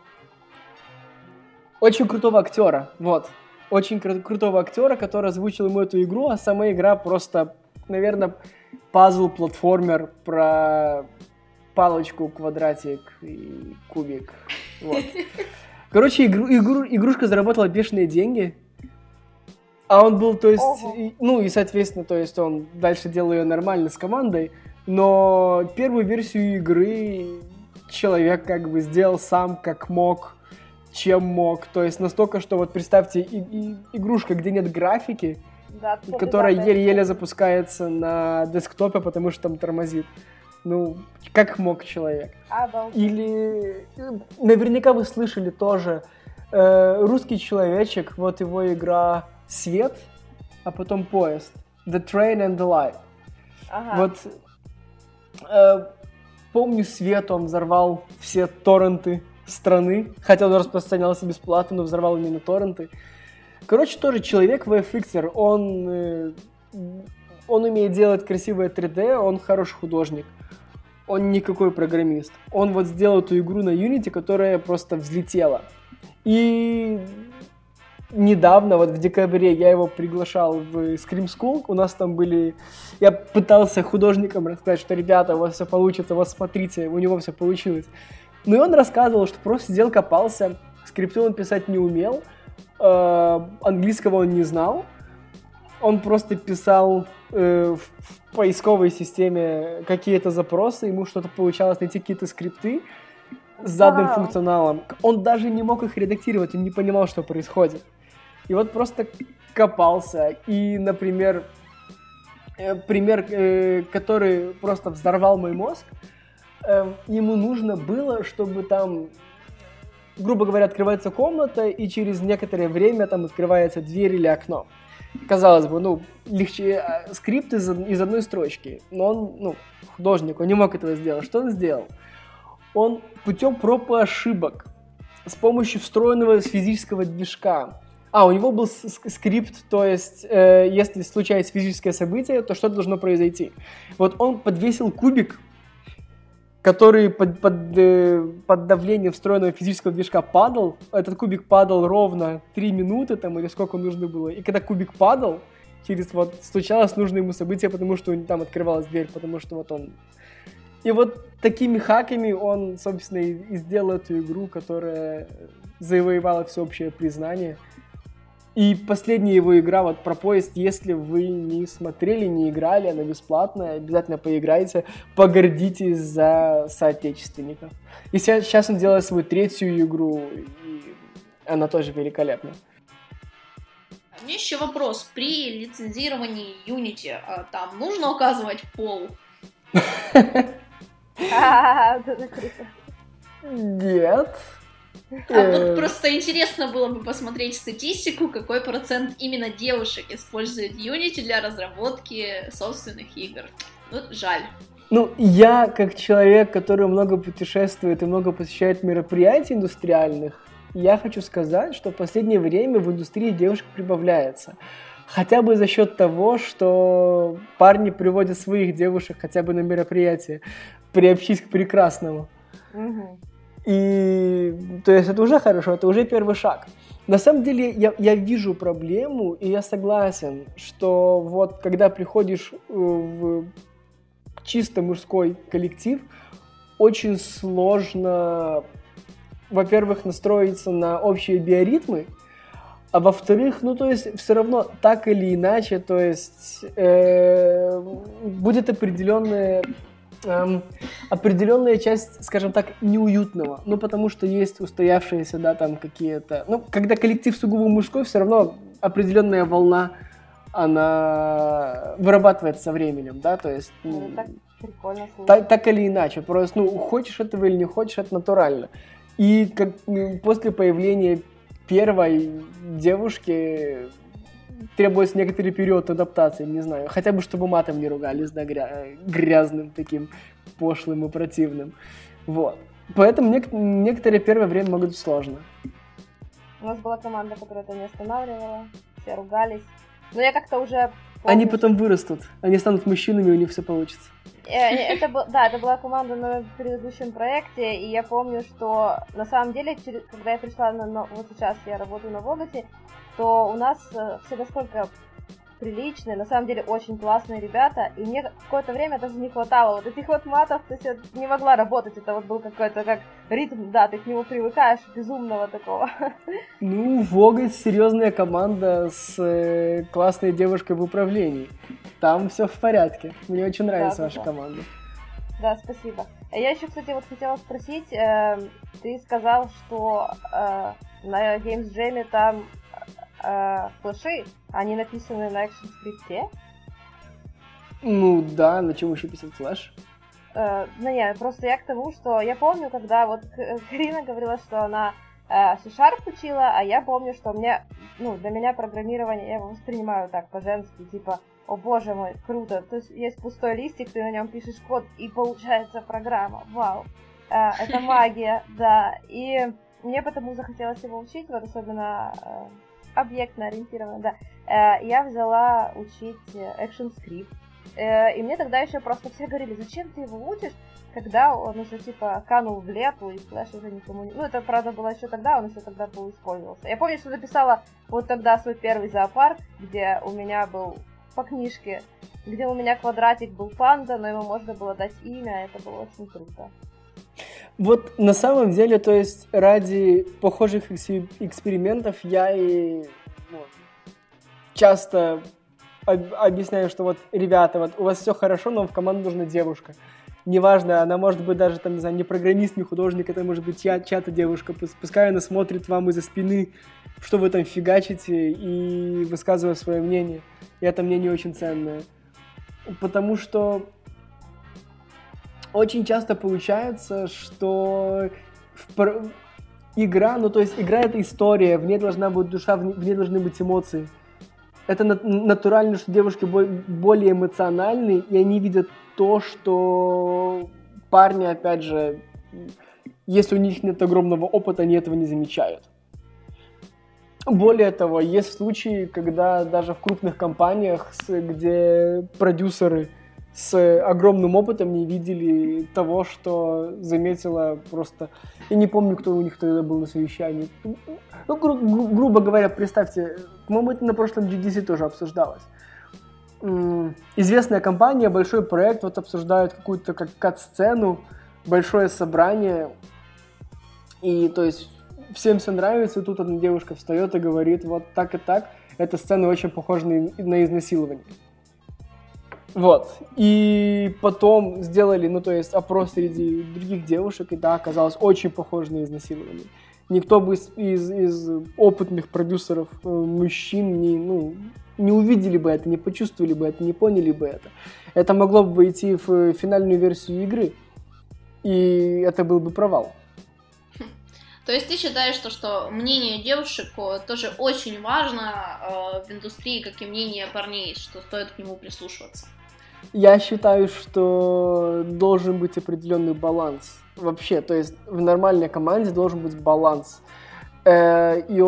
очень крутого актера, вот. Очень кру- крутого актера, который озвучил ему эту игру, а сама игра просто, наверное, пазл-платформер про палочку, квадратик и кубик. Вот. [laughs] Короче, игру, игру- игрушка заработала бешеные деньги. А он был, то есть, и- ну и, соответственно, то есть он дальше делал ее нормально с командой, но первую версию игры человек как бы сделал сам как мог, чем мог. То есть настолько, что вот представьте, и- и- игрушка, где нет графики, Да, которая еле-еле да. запускается на десктопе, потому что там тормозит. Ну, как мог человек? Обалдеть. Или наверняка вы слышали тоже э, русский человечек, вот его игра Свет, а потом поезд. The Train and the Light. Ага. Вот э, помню Свет, он взорвал все торренты страны, хотя он распространялся бесплатно, но взорвал именно торренты. Короче, тоже человек VFXer, он, э, он умеет делать красивое 3D, он хороший художник. Он никакой программист. Он вот сделал эту игру на Unity, которая просто взлетела. И недавно, вот в декабре, я его приглашал в Scream School. У нас там были... Я пытался художникам рассказать, что, ребята, у вас все получится, вот смотрите, у него все получилось. Ну и он рассказывал, что просто сидел, копался, скрипты он писать не умел, э, английского он не знал, он просто писал э, в, поисковой системе какие-то запросы, ему что-то получалось найти какие-то скрипты с заданным Вау. функционалом. Он даже не мог их редактировать, он не понимал, что происходит. И вот просто копался. И, например, э, пример, э, который просто взорвал мой мозг, э, ему нужно было, чтобы там, грубо говоря, открывается комната, и через некоторое время там открывается дверь или окно. Казалось бы, ну, легче э, скрипт из, из одной строчки, но он, ну, художник, он не мог этого сделать. Что он сделал? Он путем проб и ошибок, с помощью встроенного физического движка, а, у него был скрипт, то есть, э, если случается физическое событие, то что должно произойти? Вот он подвесил кубик, который под, под, э, под давлением встроенного физического движка падал. Этот кубик падал ровно 3 минуты, там, или сколько нужно было. И когда кубик падал, через вот случалось нужное ему событие, потому что там открывалась дверь, потому что вот он... И вот такими хаками он, собственно, и сделал эту игру, которая завоевала всеобщее признание. И последняя его игра, вот про поезд, если вы не смотрели, не играли, она бесплатная, обязательно поиграйте, погордитесь за соотечественников. И сейчас он делает свою третью игру, и она тоже великолепна. У меня еще вопрос. При лицензировании Unity а, там нужно указывать пол? [laughs] [laughs] Нет. А Э, вот просто интересно было бы посмотреть статистику, какой процент именно девушек использует Unity для разработки собственных игр. Ну, жаль. Ну, я, как человек, который много путешествует и много посещает мероприятий индустриальных, я хочу сказать, что в последнее время в индустрии девушек прибавляется. Хотя бы за счет того, что парни приводят своих девушек хотя бы на мероприятие, приобщись к прекрасному. Мгм. И, то есть, это уже хорошо, это уже первый шаг. На самом деле, я, я вижу проблему, и я согласен, что вот, когда приходишь э, в чисто мужской коллектив, очень сложно, во-первых, настроиться на общие биоритмы, а во-вторых, ну, то есть, все равно так или иначе, то есть, э, будет определенная, эм, определенная часть, скажем так, неуютного. Ну, потому что есть устоявшиеся, да, там какие-то... Ну, когда коллектив сугубо мужской, все равно определенная волна, она вырабатывается со временем, да, то есть... Ну, так прикольно так, так или иначе, просто, ну, хочешь этого или не хочешь, это натурально. И как, после появления первой девушки требуется некоторый период адаптации, не знаю, хотя бы чтобы матом не ругались, да, гря- грязным таким пошлым и противным. Вот. Поэтому нек- некоторое первое время могут быть сложно. У нас была команда, которая это не останавливала, все ругались. Но я как-то уже Они помню, потом вырастут, они станут мужчинами, у них все получится. Э, Это был, да, это была команда на предыдущем проекте, и я помню, что на самом деле, когда я пришла на, вот сейчас я работаю на Воготе, то у нас э, все насколько приличные, на самом деле очень классные ребята, и мне какое-то время даже не хватало вот этих вот матов, то есть я не могла работать, это вот был какой-то как ритм, да, ты к нему привыкаешь, безумного такого. Ну, Вогас серьезная команда с э, классной девушкой в управлении. Там все в порядке. Мне очень нравится Да, да, ваша да. команда. Да, спасибо. А Я еще, кстати, вот хотела спросить, э, ты сказал, что э, на Games Jam там э, флеши, они написаны на скрипте. Ну да, на чем еще писать флеш? Э, ну нет, просто я к тому, что я помню, когда вот К- Карина говорила, что она э, C-Sharp учила, а я помню, что мне, ну, для меня программирование, я его воспринимаю так по-женски, типа, о боже мой, круто, то есть есть пустой листик, ты на нем пишешь код, и получается программа, вау. Э, это [laughs] магия, да, и мне потому захотелось его учить, вот особенно э, объектно ориентированно, да. Э, я взяла учить э, ActionScript, Э, и мне тогда еще просто все говорили, зачем ты его учишь, когда он уже типа канул в лету и флеш уже никому не... Ну, это, правда, было еще тогда, он еще тогда был использовался. Я помню, что написала вот тогда свой первый зоопарк, где у меня был по книжке, где у меня квадратик был панда, но ему можно было дать имя, это было очень круто. Вот на самом деле, то есть ради похожих экс- экспериментов я и ну, часто об- объясняю, что вот, ребята, вот у вас все хорошо, но в команду нужна девушка. Неважно, она может быть даже, там, не знаю, не программист, не художник, это может быть чья- чья-то девушка. Пус- Пускай она смотрит вам из-за спины, что вы там фигачите, и высказывает свое мнение. И это мнение очень ценное. Потому что очень часто получается, что в игра, ну то есть игра это история, в ней должна быть душа, в ней, должны быть эмоции. Это на- натурально, что девушки бо- более эмоциональны, и они видят то, что парни, опять же, если у них нет огромного опыта, они этого не замечают. Более того, есть случаи, когда даже в крупных компаниях, где продюсеры с огромным опытом не видели того, что заметила просто... Я не помню, кто у них тогда был на совещании. Ну, гру- гру- грубо говоря, представьте, по-моему, это на прошлом GDC тоже обсуждалось. Известная компания, большой проект, вот обсуждают какую-то как кат-сцену, большое собрание, и то есть всем все нравится, и тут одна девушка встает и говорит, вот так и так, эта сцена очень похожа на изнасилование. Вот. И потом сделали, ну, то есть опрос среди других девушек, и да, оказалось очень похоже на изнасилование. Никто бы из, из, из опытных продюсеров э, мужчин не, ну, не увидели бы это, не почувствовали бы это, не поняли бы это. Это могло бы войти в финальную версию игры, и это был бы провал. То есть ты считаешь, что, что мнение девушек э, тоже очень важно э, в индустрии, как и мнение парней, что стоит к нему прислушиваться? Я считаю, что должен быть определенный баланс. Вообще, то есть в нормальной команде должен быть баланс. Э, и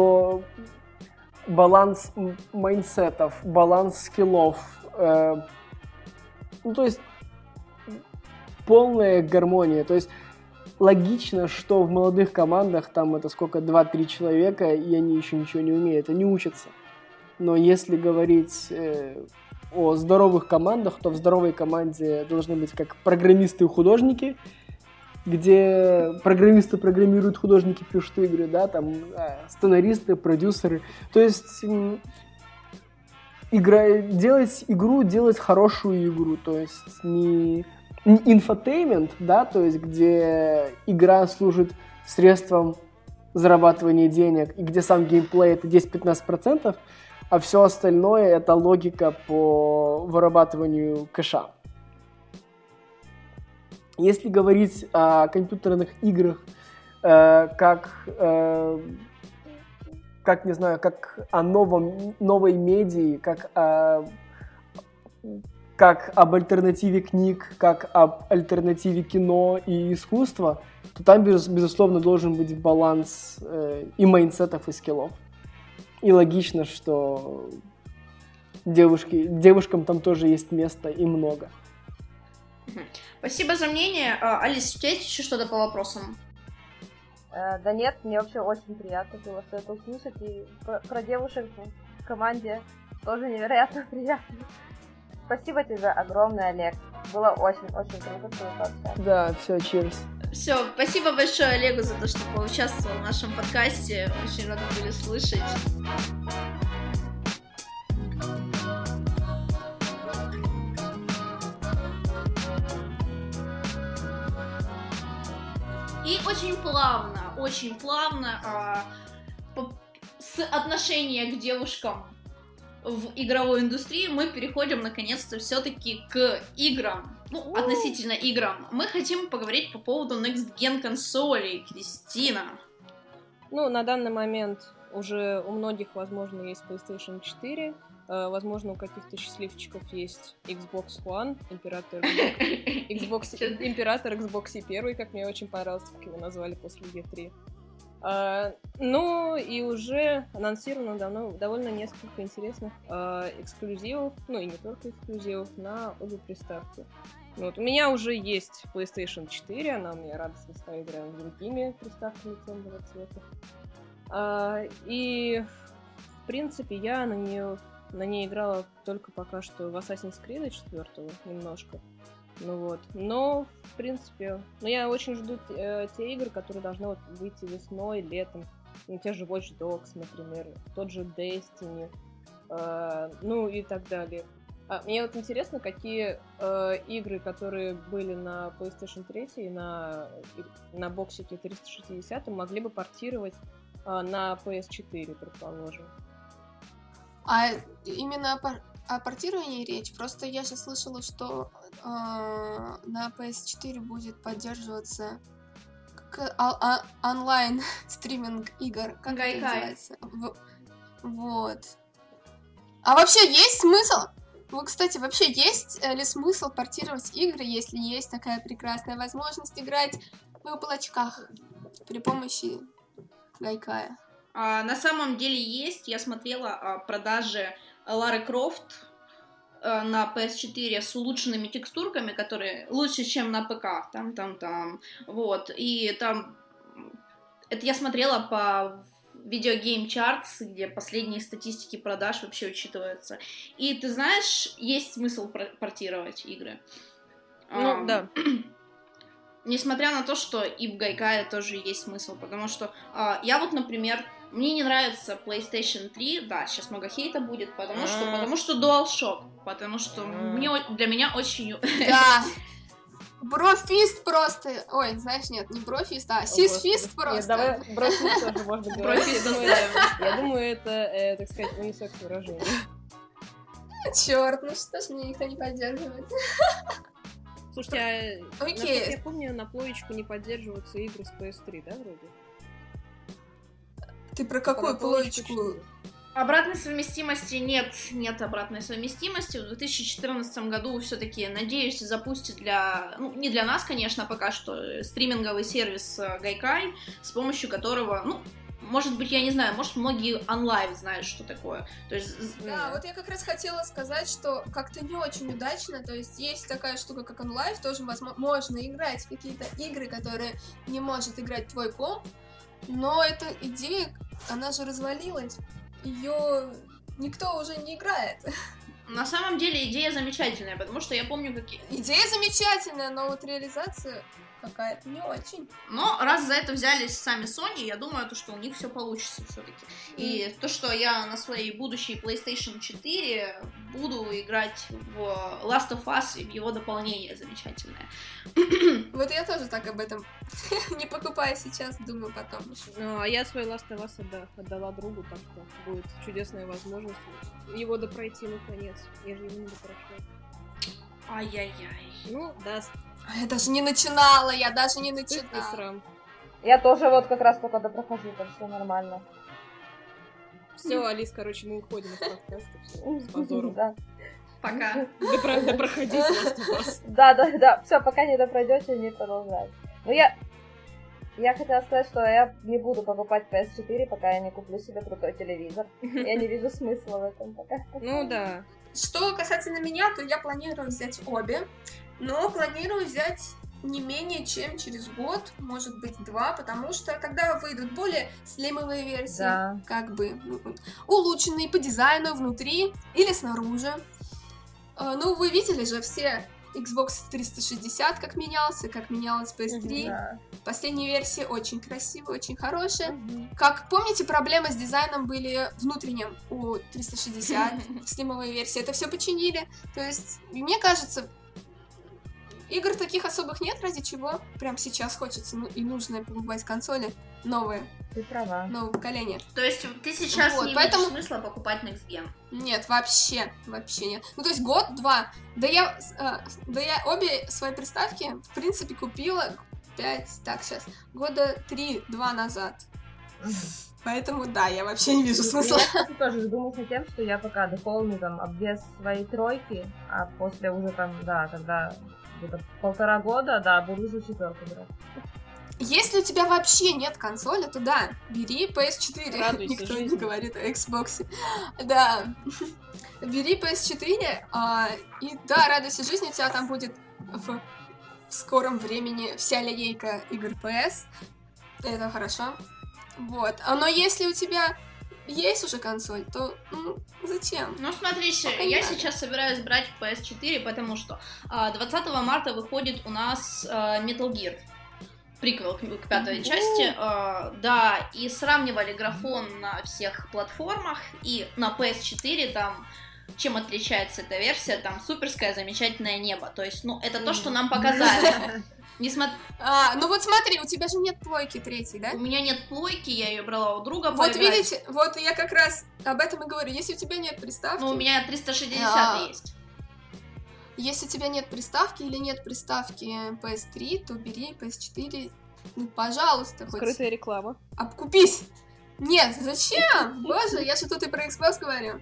баланс м- mindset ов, баланс skill ов. э, ну, то есть полная гармония. То есть логично, что в молодых командах там это сколько, 2-3 человека, и они еще ничего не умеют, они учатся. Но если говорить э, о здоровых командах, то в здоровой команде должны быть как программисты и художники, где программисты программируют, художники пишут игры, да, там э, сценаристы, продюсеры. То есть игра, делать игру, делать хорошую игру, то есть не, не infotainment, да, то есть где игра служит средством зарабатывания денег, и где сам геймплей это 10-15%, а все остальное это логика по вырабатыванию cash а. Если говорить о компьютерных играх э, как, э, как, не знаю, как о новом, новой медии, как о, как об альтернативе книг, как об альтернативе кино и искусства, то там, без- безусловно, должен быть баланс э, и майнсетов, и скиллов. И логично, что девушки, девушкам там тоже есть место и много. Спасибо за мнение. А, Алис, у тебя есть еще что-то по вопросам? Э, да нет, мне вообще очень приятно было все это услышать. И про, про девушек в команде тоже невероятно [laughs] приятно. Спасибо тебе огромное, Олег. Было очень-очень круто с тобой пообщаться. Да, все, cheers. Все, спасибо большое Олегу за то, что поучаствовал в нашем подкасте. Очень рада были слышать. И очень плавно, очень плавно а, по- с отношения к девушкам в игровой индустрии мы переходим наконец-то все-таки к играм. Ну, относительно играм. Мы хотим поговорить по поводу Next Gen консолей. Кристина. Ну, на данный момент уже у многих, возможно, есть PlayStation 4, э, возможно, у каких-то счастливчиков есть Xbox One, император [laughs] Xbox, император Xbox 1, как мне очень понравилось, как его назвали после E3. Uh, ну и уже анонсировано давно довольно несколько интересных uh, эксклюзивов, ну и не только эксклюзивов, на обе приставки. Вот, у меня уже есть PlayStation 4, она у меня радостно стоит рядом с другими приставками темного цвета. Uh, и в принципе я на нее на ней играла только пока что в Assassin's Creed 4 немножко. Ну вот. Но, в принципе, ну я очень жду э, те игры, которые должны вот выйти весной, летом. Ну, те же Watch Dogs, например, тот же Destiny, э, ну и так далее. А, мне вот интересно, какие э, игры, которые были на PlayStation 3 и на, на боксике 360, могли бы портировать э, на PS4, предположим. А именно о портировании речь. Просто я сейчас слышала, что на PS4 будет поддерживаться а, а, онлайн [laughs] стриминг игр. Как это называется? Вот. А вообще есть смысл? Ну, кстати, вообще есть ли смысл портировать игры, если есть такая прекрасная возможность играть в облачках при помощи Гайкая? А, на самом деле есть. Я смотрела а, продажи Лары Крофт э, на PS4 с улучшенными текстурками, которые лучше, чем на ПК. Там, там, там. Вот. И там... Это я смотрела по видео Game Charts, где последние статистики продаж вообще учитываются. И ты знаешь, есть смысл портировать игры. Ну, а, да. [clears throat] Несмотря на то, что и в Гайкае тоже есть смысл, потому что а, я вот, например, мне не нравится PlayStation 3, да, сейчас много хейта будет, потому что, потому что DualShock, потому что мне, для меня очень... [laughs] Да, Брофист просто. Ой, знаешь, нет, не брофист, а сисфист просто. Нет, давай брофист тоже можно говорить. Брофист Я думаю, это, э, так сказать, унисекс выражение. Черт, ну что ж мне никто не поддерживает. Слушайте, а я помню, на плоечку не поддерживаются игры с PS3, да, вроде? Ты про какую плоечку? Обратной совместимости нет, нет обратной совместимости. В 2014 году все-таки, надеюсь, запустит для, ну, не для нас, конечно, пока что, стриминговый сервис Гайкай, с помощью которого, ну, может быть, я не знаю, может, многие онлайн знают, что такое. То есть... Да, вот я как раз хотела сказать, что как-то не очень удачно, то есть есть такая штука, как онлайн, тоже возможно, можно играть в какие-то игры, которые не может играть твой комп, но эта идея, она же развалилась. Ее никто уже не играет. [laughs] На самом деле идея замечательная, потому что я помню, какие... Идея замечательная, но вот реализация какая-то не очень. Но раз за это взялись сами Sony, я думаю, то, что у них все получится все-таки. Mm. И то, что я на своей будущей PlayStation 4 буду играть в Last of Us и в его дополнение замечательное. [clears throat] Вот я тоже так об этом [laughs] не покупаю сейчас, думаю потом. Ну, а я свой Last of Us отдала другу, так что будет чудесная возможность его допройти наконец. Я же его не допрошла. Ай-яй-яй. Ну, даст я даже не начинала, я даже не начинала. Я тоже вот как раз только допрохожу, так все нормально. Все, Алис, короче, мы уходим из подкаста. С позором. Да. Пока. Да проходите вас. Да, да, да. Все, пока не допройдете, не продолжать. Ну я... Я хотела сказать, что я не буду покупать PS4, пока я не куплю себе крутой телевизор. Я не вижу смысла в этом пока. Ну да. Что касательно меня, то я планирую взять обе но планирую взять не менее чем через год, может быть два, потому что тогда выйдут более слимовые версии, да. как бы улучшенные по дизайну внутри или снаружи. А, ну, вы видели же все Xbox 360, как менялся, как менялась PS3. Да. Последняя версия очень красивая, очень хорошая. Угу. Как помните, проблемы с дизайном были внутренним у 360 в слимовой версии. Это все починили. То есть, мне кажется, Игр таких особых нет, ради чего прям сейчас хочется ну, и нужно покупать консоли новые. Ты права. нового поколения. То есть ты сейчас Вот, не поэтому- видишь смысла покупать Next Gen? Нет, вообще, вообще нет. Ну, то есть год-два. Да я, э, да я обе свои приставки, в принципе, купила 5, так, сейчас, года 3-2 назад. Поэтому, да, я вообще не вижу смысла. Я, кстати, тоже задумался тем, что я пока дополню там обвес своей тройки, а после уже там, да, когда где-то полтора года, да, буду за четверку брать. Если у тебя вообще нет консоли, то да, бери PS4. Радуйся Никто не жизни. говорит о Xbox. Да. Бери PS4, а, и да, радуйся жизни, у тебя там будет в скором времени вся линейка игр PS. Это хорошо. Вот. А Но если у тебя есть уже консоль, то ну, зачем? Ну, смотрите, Пока я надо. сейчас собираюсь брать PS4, потому что а, 20 марта выходит у нас а, Metal Gear. Приквел к, пятой части, а, да, и сравнивали графон на всех платформах, и на PS4 там, чем отличается эта версия, там суперское замечательное небо, то есть, ну, это то, что нам показали. [laughs] Несмотря... А, ну вот смотри, у тебя же нет плойки третьей, да? У меня нет плойки, я ее брала у друга Вот поиграть. видите, вот я как раз об этом и говорю. Если у тебя нет приставки, Ну, у меня 360 А. есть. если у тебя нет приставки или нет приставки PS3, то бери PS4. Ну, пожалуйста, хоть Скрытая реклама. обкупись. Нет, зачем? Боже, я же тут и про Xbox говорю.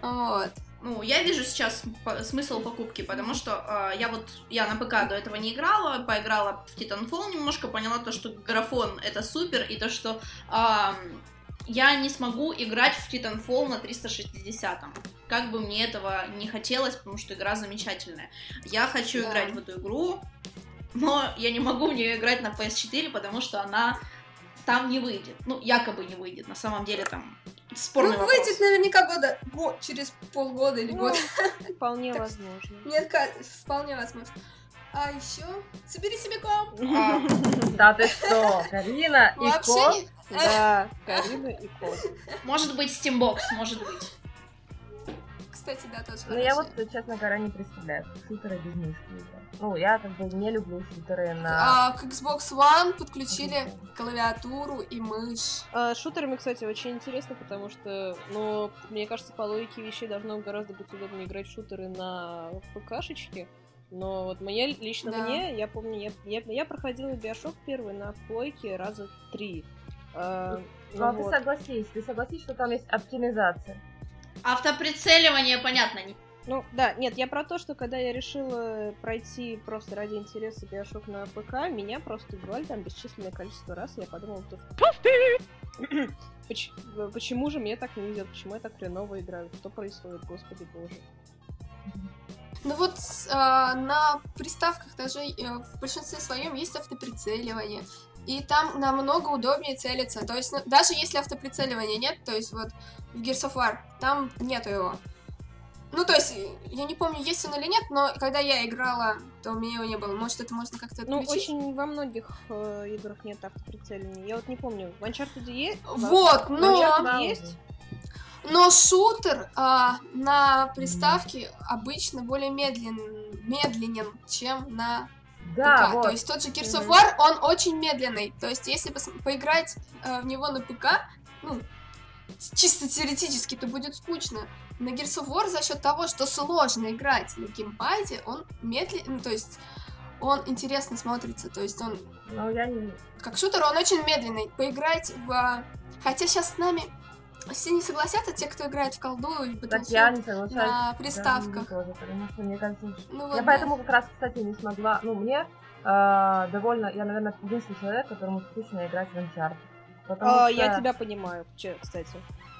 Вот. Ну, я вижу сейчас смысл покупки, потому что э, я вот, я на ПК до этого не играла, поиграла в Titanfall немножко, поняла то, что графон это супер, и то, что ам, я не смогу играть в Titanfall на 360 как бы мне этого не хотелось, потому что игра замечательная. Я хочу Да. играть в эту игру, но я не могу в нее играть на PS4, потому что она там не выйдет. Ну, якобы не выйдет. На самом деле там спорный ну, вопрос. выйдет наверняка года, год, через полгода или Ну, год. Вполне [laughs] Так. возможно. Нет, вполне возможно. А еще собери себе комп. А, Да ты что, Карина и Вообще Ко? не... Да, [laughs] Карина и Кот. может быть, Steambox, может быть. Кстати, да, тоже Ну, я вот, честно говоря, не представляю, шутеры без мышки. Ну, я как бы не люблю шутеры на... А, к Xbox One подключили клавиатуру и мышь. А, шутерами, кстати, очень интересно, потому что, ну, мне кажется, по логике вещей должно гораздо быть удобнее играть в шутеры на ПКшечке. Но вот мне, лично Да. мне, я помню, я, я, я проходила Биошок первый на плойке раза три. А, Ну, а ну ты вот. согласись, ты согласись, что там есть оптимизация. Автоприцеливание, понятно. не- Ну, да, нет, я про то, что когда я решила пройти просто ради интереса Биошок на ПК, меня просто убивали там бесчисленное количество раз, и я подумала, то, что... [clears throat] Поч- Почему же мне так не везет? Почему я так хреново играю? Что происходит, господи боже? Ну вот а, на приставках даже э, в большинстве своем есть автоприцеливание. И там намного удобнее целиться. То есть, ну, даже если автоприцеливания нет, то есть вот в Gears of War, там нету его. Ну, то есть, я не помню, есть он или нет, но когда я играла, то у меня его не было. Может, это можно как-то Ну, отключить? очень во многих э, играх нет автоприцеливания. Я вот не помню, в Uncharted есть? Вот, но... Uncharted есть? Но шутер а, на приставке обычно более медлен, медленен, чем на Да, ПК. вот. То есть тот же Gears of. War, он очень медленный. То есть если поиграть э, в него на ПК, ну, чисто теоретически, то будет скучно. На Gears of War за счет того, что сложно играть на геймпаде, он медленный, ну, то есть он интересно смотрится. То есть он, Ну, я не... как шутер, он очень медленный. Поиграть в... а, Хотя сейчас с нами все не согласятся, те, кто играет в колду и Так я не соглашаюсь. на Да, приставках. тоже, потому что, мне кажется, Ну, вот, Я да. поэтому как раз, кстати, не смогла. Ну, мне э, довольно. Я, наверное, единственный человек, которому скучно играть в Uncharted. Потому А, что... Я тебя понимаю, че- кстати.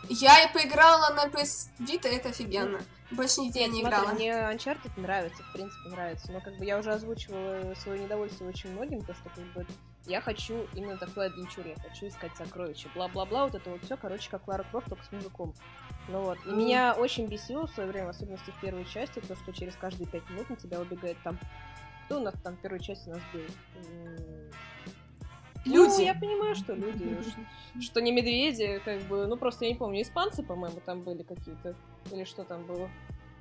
Я и поиграла на PS Vita, это офигенно. Больше нигде я не смотри, играла. мне Uncharted нравится, в принципе, нравится. Но как бы я уже озвучивала свое недовольство очень многим, то что как бы я хочу именно такой адвенчур, я хочу искать сокровища, бла-бла-бла, вот это вот все, короче, как Лара Крофт, только с мужиком. Ну вот. И меня очень бесило в свое время, в особенности в первой части, то, что через каждые пять минут на тебя убегает там... Кто у нас там в первой части нас бил? М, Ну, Люди. я понимаю, что люди, [laughs] что не медведи, как бы, ну просто я не помню, испанцы, по-моему, там были какие-то, или что там было.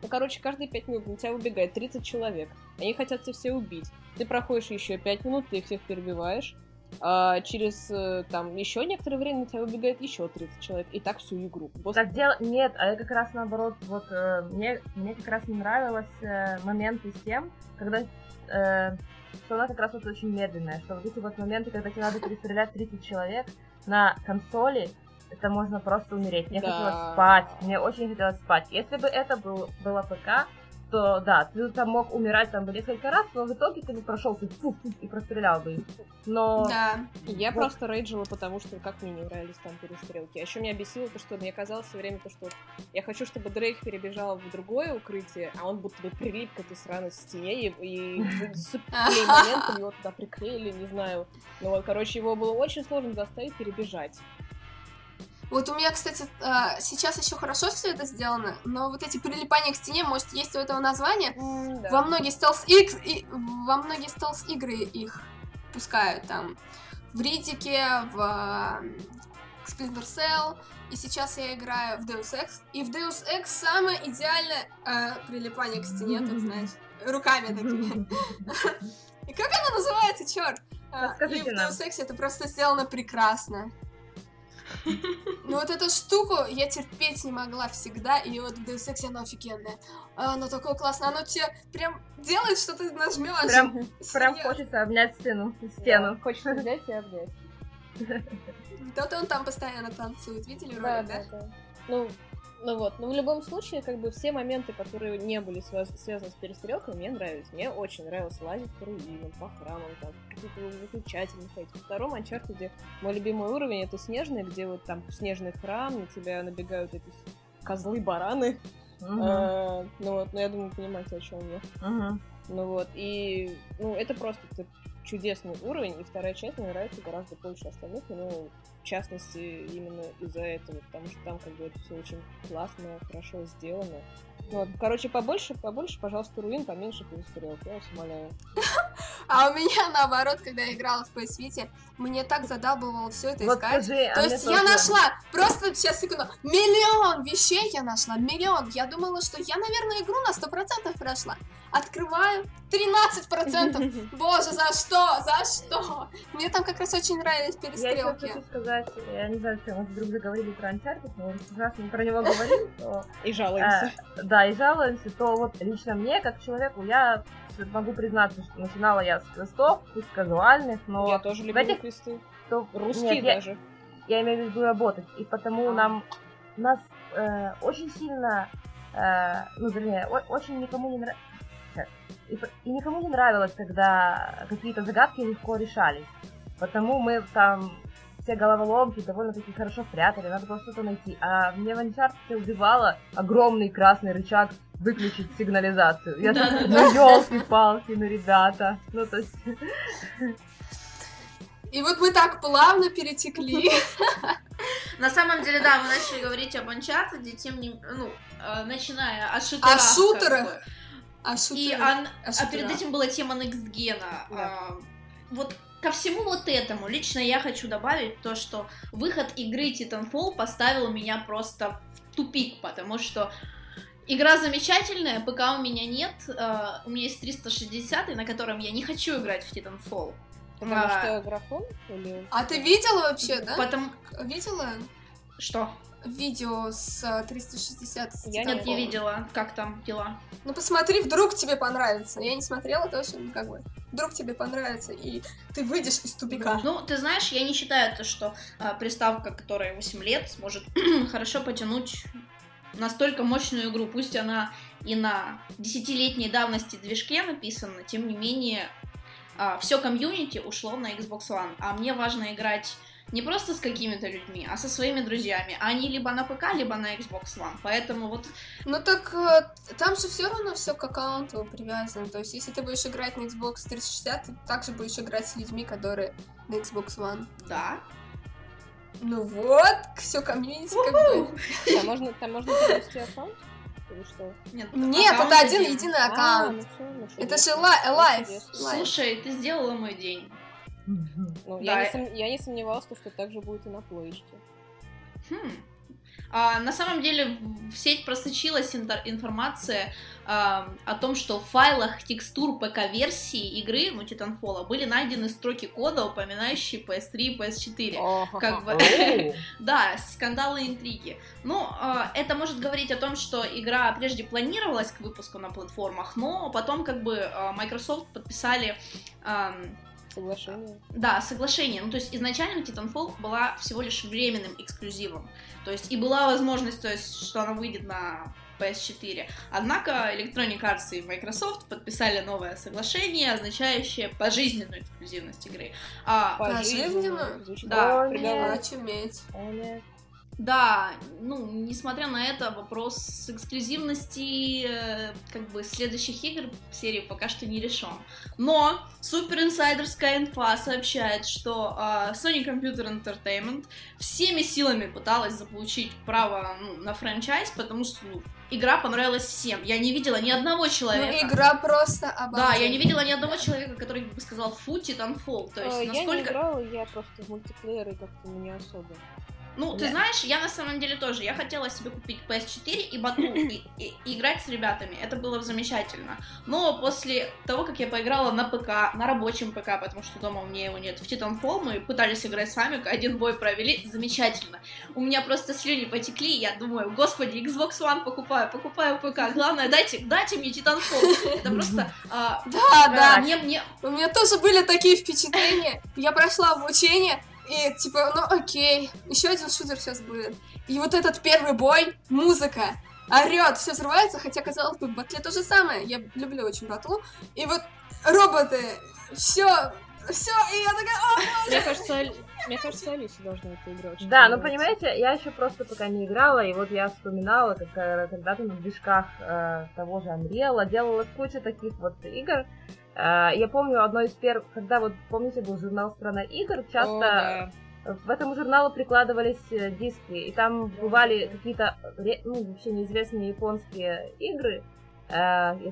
Ну, короче, каждые пять минут на тебя выбегает 30 человек. Они хотят тебя все убить. Ты проходишь еще пять минут, ты их всех перебиваешь. а через э, там еще некоторое время на тебя убегает еще 30 человек, и так всю игру. После- Так дело... Нет, а я как раз наоборот, вот э, мне, мне как раз не нравилось э, моменты с тем, когда э, что она как раз вот очень медленная, что вот эти вот моменты, когда тебе надо перестрелять 30 человек на консоли, это можно просто умереть. Мне Да. хотелось спать, мне очень хотелось спать. Если бы это был, было ПК, то да, ты там мог умирать там бы несколько раз, но в итоге ты бы прошел ты фу, фу, и прострелял бы их. Но Да. Я Вот. просто рейджила, потому что как мне не нравились там перестрелки. А еще меня бесило то, что мне казалось все время то, что я хочу, чтобы Дрейк перебежал в другое укрытие, а он будто бы прилип к этой сраной стене, и, и [laughs] моментом его туда приклеили, не знаю. Вот, короче, его было очень сложно заставить перебежать. Вот у меня, кстати, а, сейчас еще хорошо все это сделано, но вот эти прилипания к стене, может, есть у этого название. Во многие стелс X и во многие стелс игры их пускают там в Ридике, в Splinter Cell, и сейчас я играю в Deus Ex, и в Deus Ex самое идеальное а, прилипание к стене, тут, знаешь, руками такими. [laughs] И как оно называется, черт? А, И в. Deus Ex это просто сделано прекрасно. Ну вот эту штуку я терпеть не могла всегда, и вот в Deus Ex оно офигенное. А, Оно такое классное, оно тебе прям делает, что ты нажмешь. Прям, прям хочется обнять стену, стену. Да, Хочется взять и обнять. Да-то он там постоянно танцует, видели ролик, да, да? да. Ну, ну вот, но в любом случае, как бы все моменты, которые не были связ- связаны с перестрелкой, мне нравились. Мне очень нравилось лазить по руинам, по храмам, там, какие-то выключатели ходить. Во втором Uncharted мой любимый уровень это снежный, где вот там снежный храм, на тебя набегают эти козлы-бараны. А, Ну вот, ну я думаю, понимаете, о чем я. Ну вот, и ну это просто т- чудесный уровень, и вторая часть мне нравится гораздо больше остальных, ну, в частности, именно из-за этого, потому что там как бы это все очень классно, хорошо сделано. Ну, вот, короче, побольше, побольше, пожалуйста, руин, поменьше перестрелок, я вас умоляю. А у меня наоборот, когда я играла в PS Vita, мне так задалбывало все это Вот искать. скажи, а То есть я тоже- нашла, просто сейчас секунду, миллион вещей я нашла, миллион. Я думала, что я, наверное, игру на 100% прошла. Открываю, 13%. [laughs] Боже, за что? За что? Мне там как раз очень нравились Я перестрелки. хочу сказать, я не знаю, что мы вдруг заговорили про Uncharted, но раз мы про него говорим, то И жалуемся. э, да, и жалуемся, то вот лично мне, как человеку, я могу признаться, что начинала я с квестов, пусть казуальных, но я тоже люблю этих- квесты. то- Русские нет, я- даже. я имею в виду работать, и потому А. нам нас э, очень сильно, э, ну, вернее, о- очень никому не нравится, и, и никому не нравилось, когда какие-то загадки легко решались, потому мы там все головоломки довольно-таки хорошо спрятали, надо было что-то найти, а мне в Uncharted убивало огромный красный рычаг выключить сигнализацию. Я так, ну елки-палки, ну ребята, ну то есть... И вот мы так плавно перетекли. На самом деле, да, мы начали говорить об Uncharted, тем не... Ну, э, начиная от шутерах. О шутерах. как бы. А И шутеры? ан- а а шутерах? перед этим была тема Next Gen. Да. А, Вот ко всему вот этому лично я хочу добавить то, что выход игры Titanfall поставил меня просто в тупик, потому что игра замечательная, ПК у меня нет, а, у меня есть 360, на котором я не хочу играть в Titanfall. Потому А. что графон или... А ты видела вообще, да? Потому Видела что? Видео с э, 360? с Я Нет, не видела, как там дела. Ну посмотри, вдруг тебе понравится. Я не смотрела тоже, ну как бы. Вдруг тебе понравится, и ты выйдешь из тупика. Ну, ты знаешь, я не считаю то, что а, приставка, которая 8 лет, сможет [clears throat] хорошо потянуть настолько мощную игру. Пусть она и на десятилетней давности движке написана, тем не менее, все комьюнити ушло на Xbox One. А мне важно играть не просто с какими-то людьми, а со своими друзьями. А они либо на ПК, либо на Xbox One. Поэтому вот Ну так э, там же все равно все к аккаунту привязано. То есть, если ты будешь играть на Xbox 360, ты также будешь играть с людьми, которые на Xbox One. да. Ну вот, все комьюнити как бы. Там можно, там можно перевести аккаунт? Или что? Нет, Нет, это один единый А, аккаунт. ну всё, ну Это же лайф. Слушай, ты сделала мой день. Ну, Да. я, не сом- я не сомневалась, что так же будет и на плеечке. Хм. А, на самом деле в сеть просочилась интор- информация а, о том, что в файлах текстур ПК-версии игры, ну, Titanfall, были найдены строки кода, упоминающие PS3 и PS4. Как бы, Оу. [laughs] да, скандалы и интриги. Ну, а, это может говорить о том, что игра прежде планировалась к выпуску на платформах, но потом как бы а, Microsoft подписали ам, Соглашение. да, соглашение. Ну, то есть изначально Titanfall была всего лишь временным эксклюзивом. То есть и была возможность, то есть, что она выйдет на PS4. Однако Electronic Arts и Microsoft подписали новое соглашение, означающее пожизненную эксклюзивность игры. А, Пожизненно? Да. как приговор. Очуметь. О, нет. Да, ну, несмотря на это, вопрос эксклюзивности э, как бы следующих игр в серии пока что не решен. Но супер инсайдерская инфа сообщает, что э, Sony Computer Entertainment всеми силами пыталась заполучить право ну, на франчайз, потому что ну, игра понравилась всем. Я не видела ни одного Ну, человека. игра просто Да, обалденная. я не видела ни одного человека, который бы сказал фу, Titanfall. То есть, Э, Я не насколько... играла, я просто в мультиплееры как-то не особо. Ну, ты Да. знаешь, я на самом деле тоже. Я хотела себе купить PS4 и бату [laughs] и, и- и играть с ребятами. Это было замечательно. Но после того, как я поиграла на ПК, на рабочем ПК, потому что дома у меня его нет, в Titanfall мы пытались играть сами, один бой провели, замечательно. У меня просто слюни потекли, я думаю, господи, Xbox One покупаю, покупаю ПК. Главное, дайте, дайте мне Titanfall. Это просто... а, Да, да. а, Мне, мне, У меня тоже были такие впечатления. Я прошла обучение, и типа, ну окей, еще один шутер сейчас будет. И вот этот первый бой, музыка, орет, все взрывается, хотя, казалось бы, в батле то же самое. Я люблю очень батлу. И вот роботы, все, все, и я такая, «О, Мне кажется, мне кажется, Алисе должна эта игра очень Да, ну понимаете, я еще просто пока не играла, и вот я вспоминала, как э, когда-то на движках э, того же Unreal делала кучу таких вот игр. Э, я помню одно из первых, когда вот, помните, был журнал «Страна игр», часто О, да. в этому журналу прикладывались э, диски, и там бывали какие-то, ну, вообще неизвестные японские игры, э,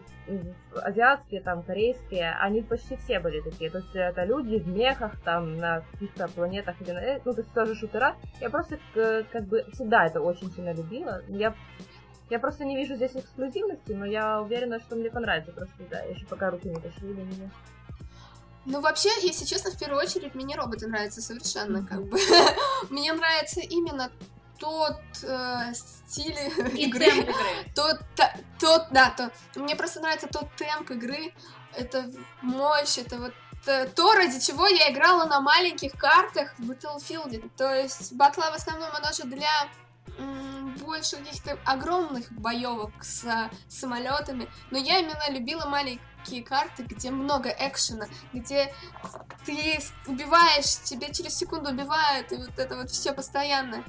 азиатские, там, корейские, они почти все были такие. То есть это люди в мехах, там, на каких-то планетах, или на- э, ну, то есть тоже шутера. Я просто, как бы, всегда это очень сильно любила. Я я просто не вижу здесь эксклюзивности, но я уверена, что мне понравится. Просто, да, еще пока руки не дошли до меня. Ну, вообще, если честно, в первую очередь мне роботы нравятся совершенно, как бы. [laughs] Мне нравится именно тот э, стиль и игры. темп игры. [laughs] Тот, та- тот, да, то. Мне просто нравится тот темп игры, это мощь, это вот э, то, ради чего я играла на маленьких картах в Battlefield. То есть батла в основном она же для больше каких-то огромных боевок с а, самолетами. Но я именно любила маленькие карты, где много экшена, где ты убиваешь, тебя через секунду убивают, и вот это вот все постоянно.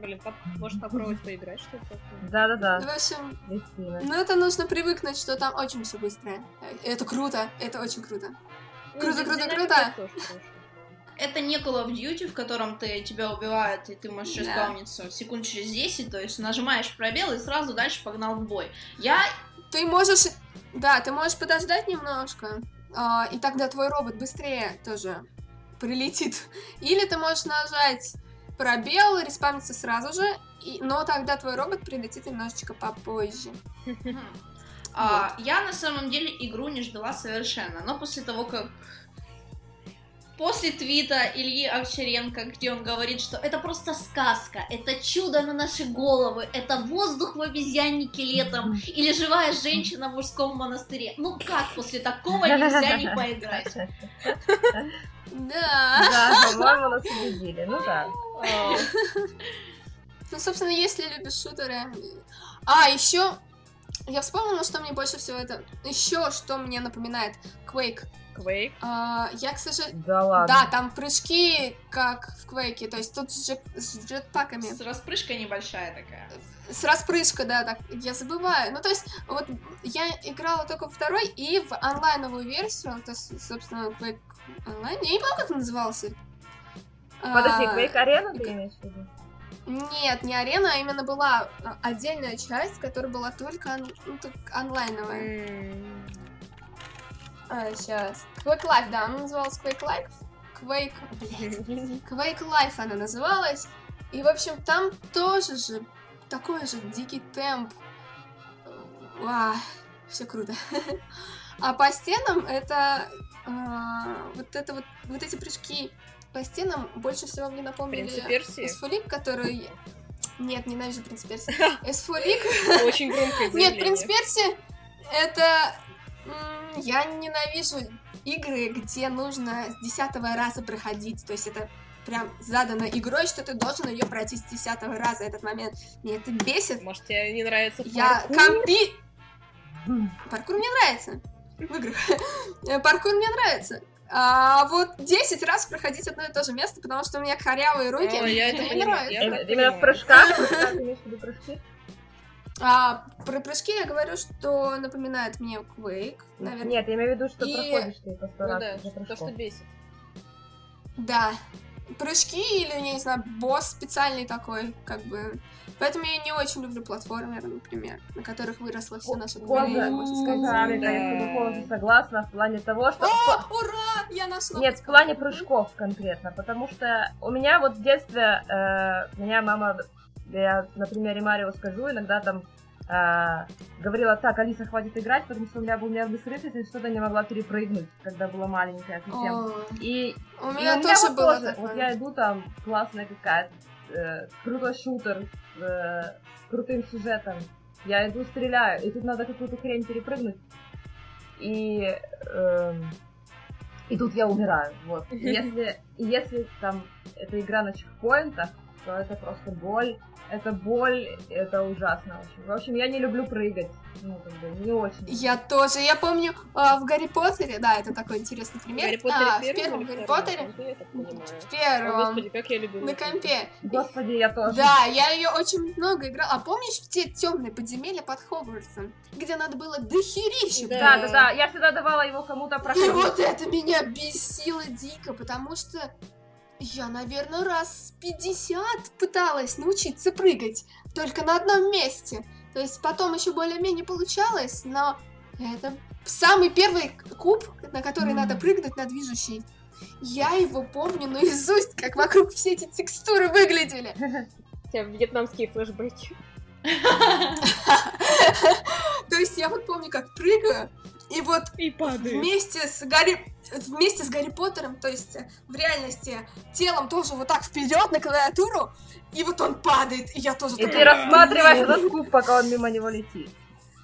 Блин, поп- может попробовать поиграть что-то такое? Да-да-да, В общем. Ну, это нужно привыкнуть, что там очень все быстро. Это круто, это очень круто. Круто, Ну, круто, динамика круто. Это не Call of Duty, в котором ты тебя убивают, и ты можешь Да. исполниться секунд через 10, то есть нажимаешь пробел и сразу дальше погнал в бой. Я Ты можешь, да, ты можешь подождать немножко, а, и тогда твой робот быстрее тоже прилетит. Или ты можешь нажать пробел, респавниться сразу же, и, но тогда твой робот прилетит немножечко попозже. [laughs] А, я на самом деле игру не ждала совершенно, но после того, как после твита Ильи Овчаренко, где он говорит, что это просто сказка, это чудо на наши головы, это воздух в обезьяннике летом или живая женщина в мужском монастыре. Ну как после такого [laughs] нельзя не поиграть? Да. Да, по-моему, нас убедили. Ну да. Ну, собственно, если любишь шутеры. А, еще я вспомнила, что мне больше всего это. Еще что мне напоминает Quake. Quake. А, я, к сожалению. Да ладно. Да, там прыжки, как в Квейке, то есть тут с, с джетпаками. С распрыжкой небольшая такая. С распрыжкой, да, так, я забываю. Ну, то есть, вот я играла только второй и в онлайновую версию, то есть, собственно, Quake онлайн. Я не помню, как он назывался. Подожди, А, Quake Arena ты имеешь в виду? Нет, не арена, а именно была а, отдельная часть, которая была только он- ну, так, онлайновая. М, А, сейчас. Quake Life, да, она называлась Quake Life. Quake, блядь. Quake Life она называлась. И, в общем, там тоже же такой же дикий темп. Ва, все круто. А по стенам это а, вот это вот вот эти прыжки по стенам больше всего мне напомнили? Эсфолик, который нет, ненавижу принц Персии. [laughs] Эсфолик. Очень громкое Нет, принц. Персия это я ненавижу игры, где нужно с десятого раза проходить. То есть это прям задано игрой, что ты должен ее пройти с десятого раза этот момент. Мне это бесит. Может, тебе не нравится Я паркур? компи... Паркур мне нравится. В играх. Э, Паркур мне нравится. А вот 10 раз проходить одно и то же место, потому что у меня корявые руки. О, я это мне понимаю, Именно в прыжках? [laughs] А про прыжки я говорю, что напоминает мне Quake, наверное. Нет, я имею в виду, что И- проходишь ты по сто Ну раз да, то, что бесит. Да. Прыжки или, я не знаю, босс специальный такой, как бы. Поэтому я не очень люблю платформеры, например, на которых выросло все наше поколение, можно сказать. Да, я полностью согласна в плане того, что... О, ура! Я нашла! Нет, в плане прыжков конкретно, потому что у меня вот в детстве, э, меня мама, я на примере Марио скажу, иногда там э, говорила, так, Алиса, хватит играть, потому что у меня был нервный срыв, если что-то не могла перепрыгнуть, когда была маленькая совсем. О, И, у и меня у тоже вот было тоже, такое. Вот я иду там, классная какая-то, э, крутой шутер, э, с крутым сюжетом, я иду, стреляю, и тут надо какую-то хрень перепрыгнуть, и, эм, и тут я умираю, вот. [laughs] И Если, и если там эта игра на чекпоинтах, то это просто боль, это боль, это ужасно очень. В общем, я не люблю прыгать, ну, как бы, не очень. Я тоже. Я помню а, в Гарри Поттере, да, это такой интересный пример. Гарри Поттере А, в первом Гарри? Поттере, Ну, в О, первом, Господи, как я любила. на компе. Господи, я тоже. Да, я ее очень много играла. А помнишь те темные подземелья под Хогвартсом, где надо было дохерища Да. Да, да, да, я всегда давала его кому-то И проходить. вот это меня бесило дико, потому что я, наверное, раз 50 пыталась научиться прыгать только на одном месте. То есть потом еще более-менее получалось, но это самый первый куб, на который надо прыгнуть на движущий. Я его помню наизусть, как вокруг все эти текстуры выглядели. [laughs] У тебя вьетнамские флешбеки. [laughs] То есть я вот помню, как прыгаю, и вот И вместе с Гарри вместе с Гарри Поттером, то есть э, в реальности телом тоже вот так вперед на клавиатуру, и вот он падает, и я тоже И ты рассматриваешь этот куб, пока он мимо него летит.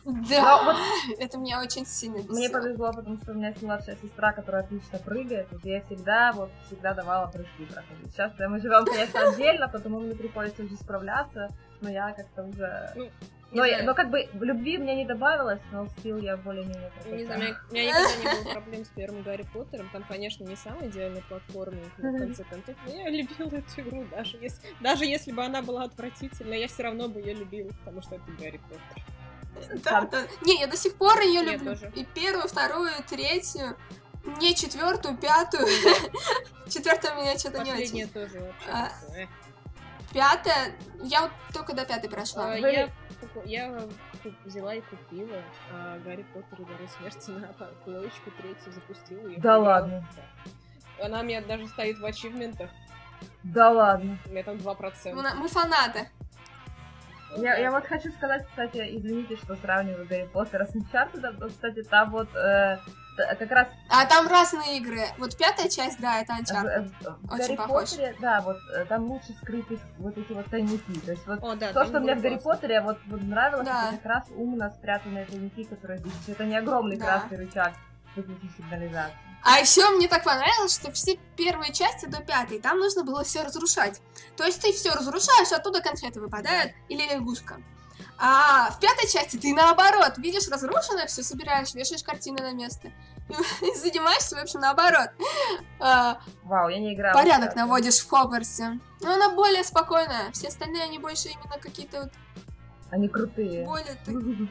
Да, Но вот это меня очень сильно бесило. Мне повезло, потому что у меня есть младшая сестра, которая отлично прыгает, и я всегда, вот, всегда давала прыжки проходить. Сейчас мы живем, конечно, отдельно, потому мне приходится уже справляться, но я как-то уже... Ну, но, я- но как бы в любви мне не добавилось, но скилл я более-менее Не знаю, у меня, никогда не было проблем с первым Гарри Поттером. Там, конечно, не самый идеальный платформинг, но в конце концов, но я любила эту игру, даже если, даже если бы она была отвратительной, я все равно бы ее любила, потому что это Гарри Поттер. Да, да. Не, я до сих пор ее люблю. тоже. И первую, вторую, третью. Не четвертую, пятую. [laughs] Четвертая меня что-то не очень. тоже вообще. А. Пятая, я вот только до пятой прошла. А, Я, я куп- взяла и купила а, Гарри Поттер и Дары Смерти на плоечку третью, запустила ее. Да ладно? Она у меня даже стоит в ачивментах, Да ладно. у меня там 2%. Мы, мы фанаты. Я, я вот хочу сказать, кстати, извините, что сравниваю Гарри Поттера с Uncharted, но, кстати, там вот э, как раз А там разные игры. Вот пятая часть, да, это в, Uncharted. в Очень Гарри похож. Поттере, да, вот э, там лучше скрыты вот эти вот тайники. То есть вот О, да, То, что мне в Гарри. Поттере вот, вот нравилось, Да. это как раз умно спрятанные тайники, которые здесь. Это не огромный Да. красный рычаг выключить сигнализацию. А еще мне так понравилось, что все первые части до пятой, там нужно было все разрушать. То есть ты все разрушаешь, оттуда конфеты выпадают или лягушка. А в пятой части ты наоборот, видишь разрушенное, все собираешь, вешаешь картины на место. [laughs] И занимаешься, в общем, наоборот. А, Вау, я не играла. порядок наводишь в Хогвартсе. Но она более спокойная. Все остальные, они больше именно какие-то вот Они крутые. более... [laughs]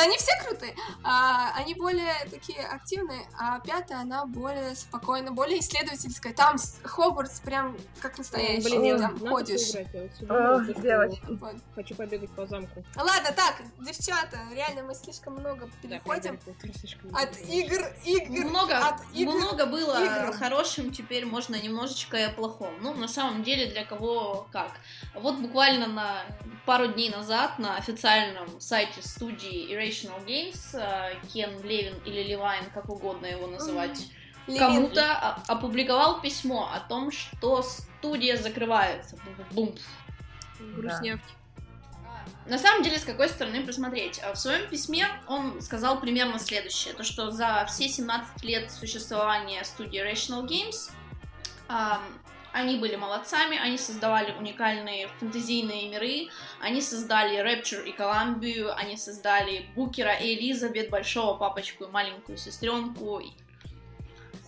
Они все крутые. А, Они более такие активные, а пятая, она более спокойная, более исследовательская. Там Хогвартс прям как настоящий. Блин, там надо ходишь. поиграть, вот девочки. Хочу побегать по замку. Ладно, так, девчата, реально мы слишком много переходим от игр, игр, Много, от игр. много было играм. хорошим, теперь можно немножечко и о плохом. Ну, на самом деле, для кого как. Вот буквально на пару дней назад на официальном сайте студии Irrational Games э, Кен Левин или Левайн, как угодно его называть, Левин. кому-то о- опубликовал письмо о том, что студия закрывается. Бум. Грустнявки. На самом деле, с какой стороны посмотреть? А В своем письме он сказал примерно следующее, то что за все 17 лет существования студии Rational Games они были молодцами, они создавали уникальные фэнтезийные миры, они создали Rapture и Коламбию, они создали Букера и Элизабет, большого папочку и маленькую сестренку,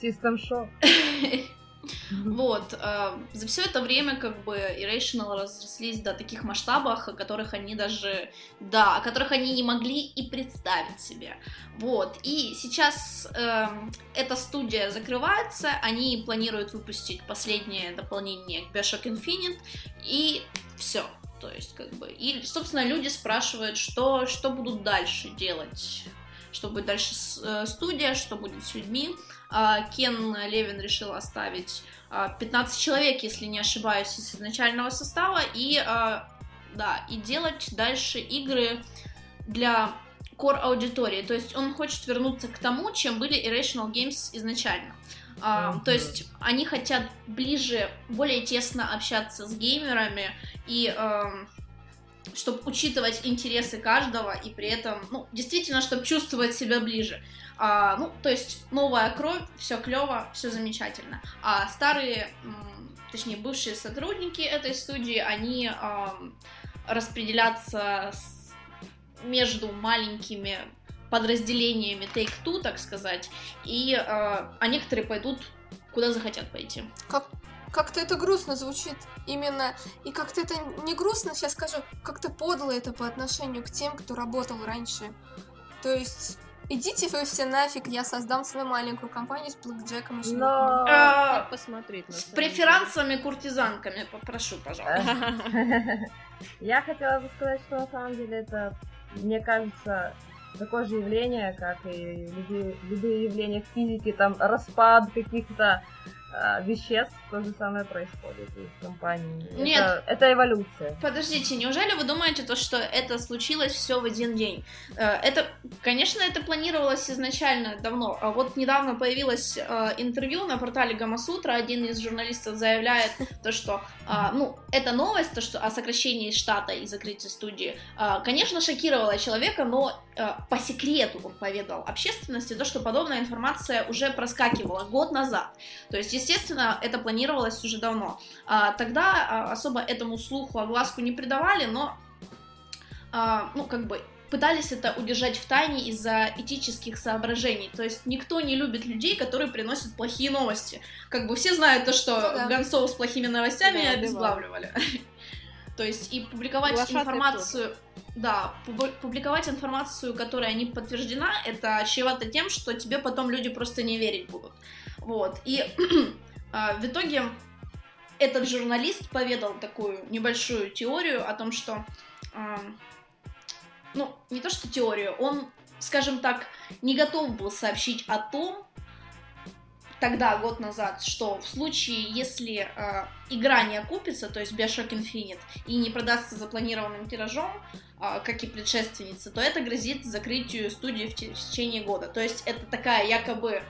System [laughs] Вот, э, за все это время как бы Irrational разрослись до таких масштабов, о которых они даже, да, о которых они не могли и представить себе. Вот, и сейчас эм, эта студия закрывается, они планируют выпустить последнее дополнение к Bioshock Infinite, и все. То есть, как бы, и, собственно, люди спрашивают, что, что будут дальше делать, что будет дальше э, студия, что будет с людьми. А, Кен Левин решил оставить а, 15 человек, если не ошибаюсь, из изначального состава, и, а, да, и делать дальше игры для core аудитории. То есть он хочет вернуться к тому, чем были Irrational Games изначально. А. То есть они хотят ближе, более тесно общаться с геймерами и чтобы учитывать интересы каждого и при этом, ну, действительно, чтобы чувствовать себя ближе. А, ну, то есть новая кровь, все клево, все замечательно. А старые, точнее, бывшие сотрудники этой студии, они ам, распределятся с- между маленькими подразделениями Take-Two, так сказать, и а, а некоторые пойдут куда захотят пойти. Как, как-то это грустно звучит именно. И как-то это не грустно, сейчас скажу, как-то подло это по отношению к тем, кто работал раньше. То есть, идите вы все нафиг, я создам свою маленькую компанию с блэкджеком и Но... А, Как посмотреть на С преферансами-куртизанками, попрошу, пожалуйста. [laughs] Я хотела бы сказать, что на самом деле это, мне кажется, такое же явление, как и любые, любые явления в физике, там распад каких-то веществ, то же самое происходит и в компании. Нет. Это, это эволюция. Подождите, неужели вы думаете, то, что это случилось все в один день? Э, Это, конечно, это планировалось изначально давно, а вот недавно появилось э, интервью на портале Гамасутра, один из журналистов заявляет то, что, ну, эта новость, то, что о сокращении штата и закрытии студии, конечно, шокировала человека, но э, по секрету он поведал общественности то, что подобная информация уже проскакивала год назад. То есть, естественно, это планировалось уже давно. А, тогда а, особо этому слуху огласку не придавали, но, а, ну, как бы, пытались это удержать в тайне из-за этических соображений. То есть никто не любит людей, которые приносят плохие новости. Как бы все знают то, что Ну да. гонцов с плохими новостями Да, обезглавливали. [laughs] То есть и публиковать Глашатые информацию... Да, пубу- публиковать информацию, которая не подтверждена, это чревато тем, что тебе потом люди просто не верить будут. Вот. И [clears throat] а, в итоге этот журналист поведал такую небольшую теорию о том, что... ну, не то что теорию, он, скажем так, не готов был сообщить о том, тогда, год назад, что в случае, если э, игра не окупится, то есть Bioshock Infinite, и не продастся запланированным тиражом, э, как и предшественница, то это грозит закрытию студии в, в течение года. То есть это такая якобы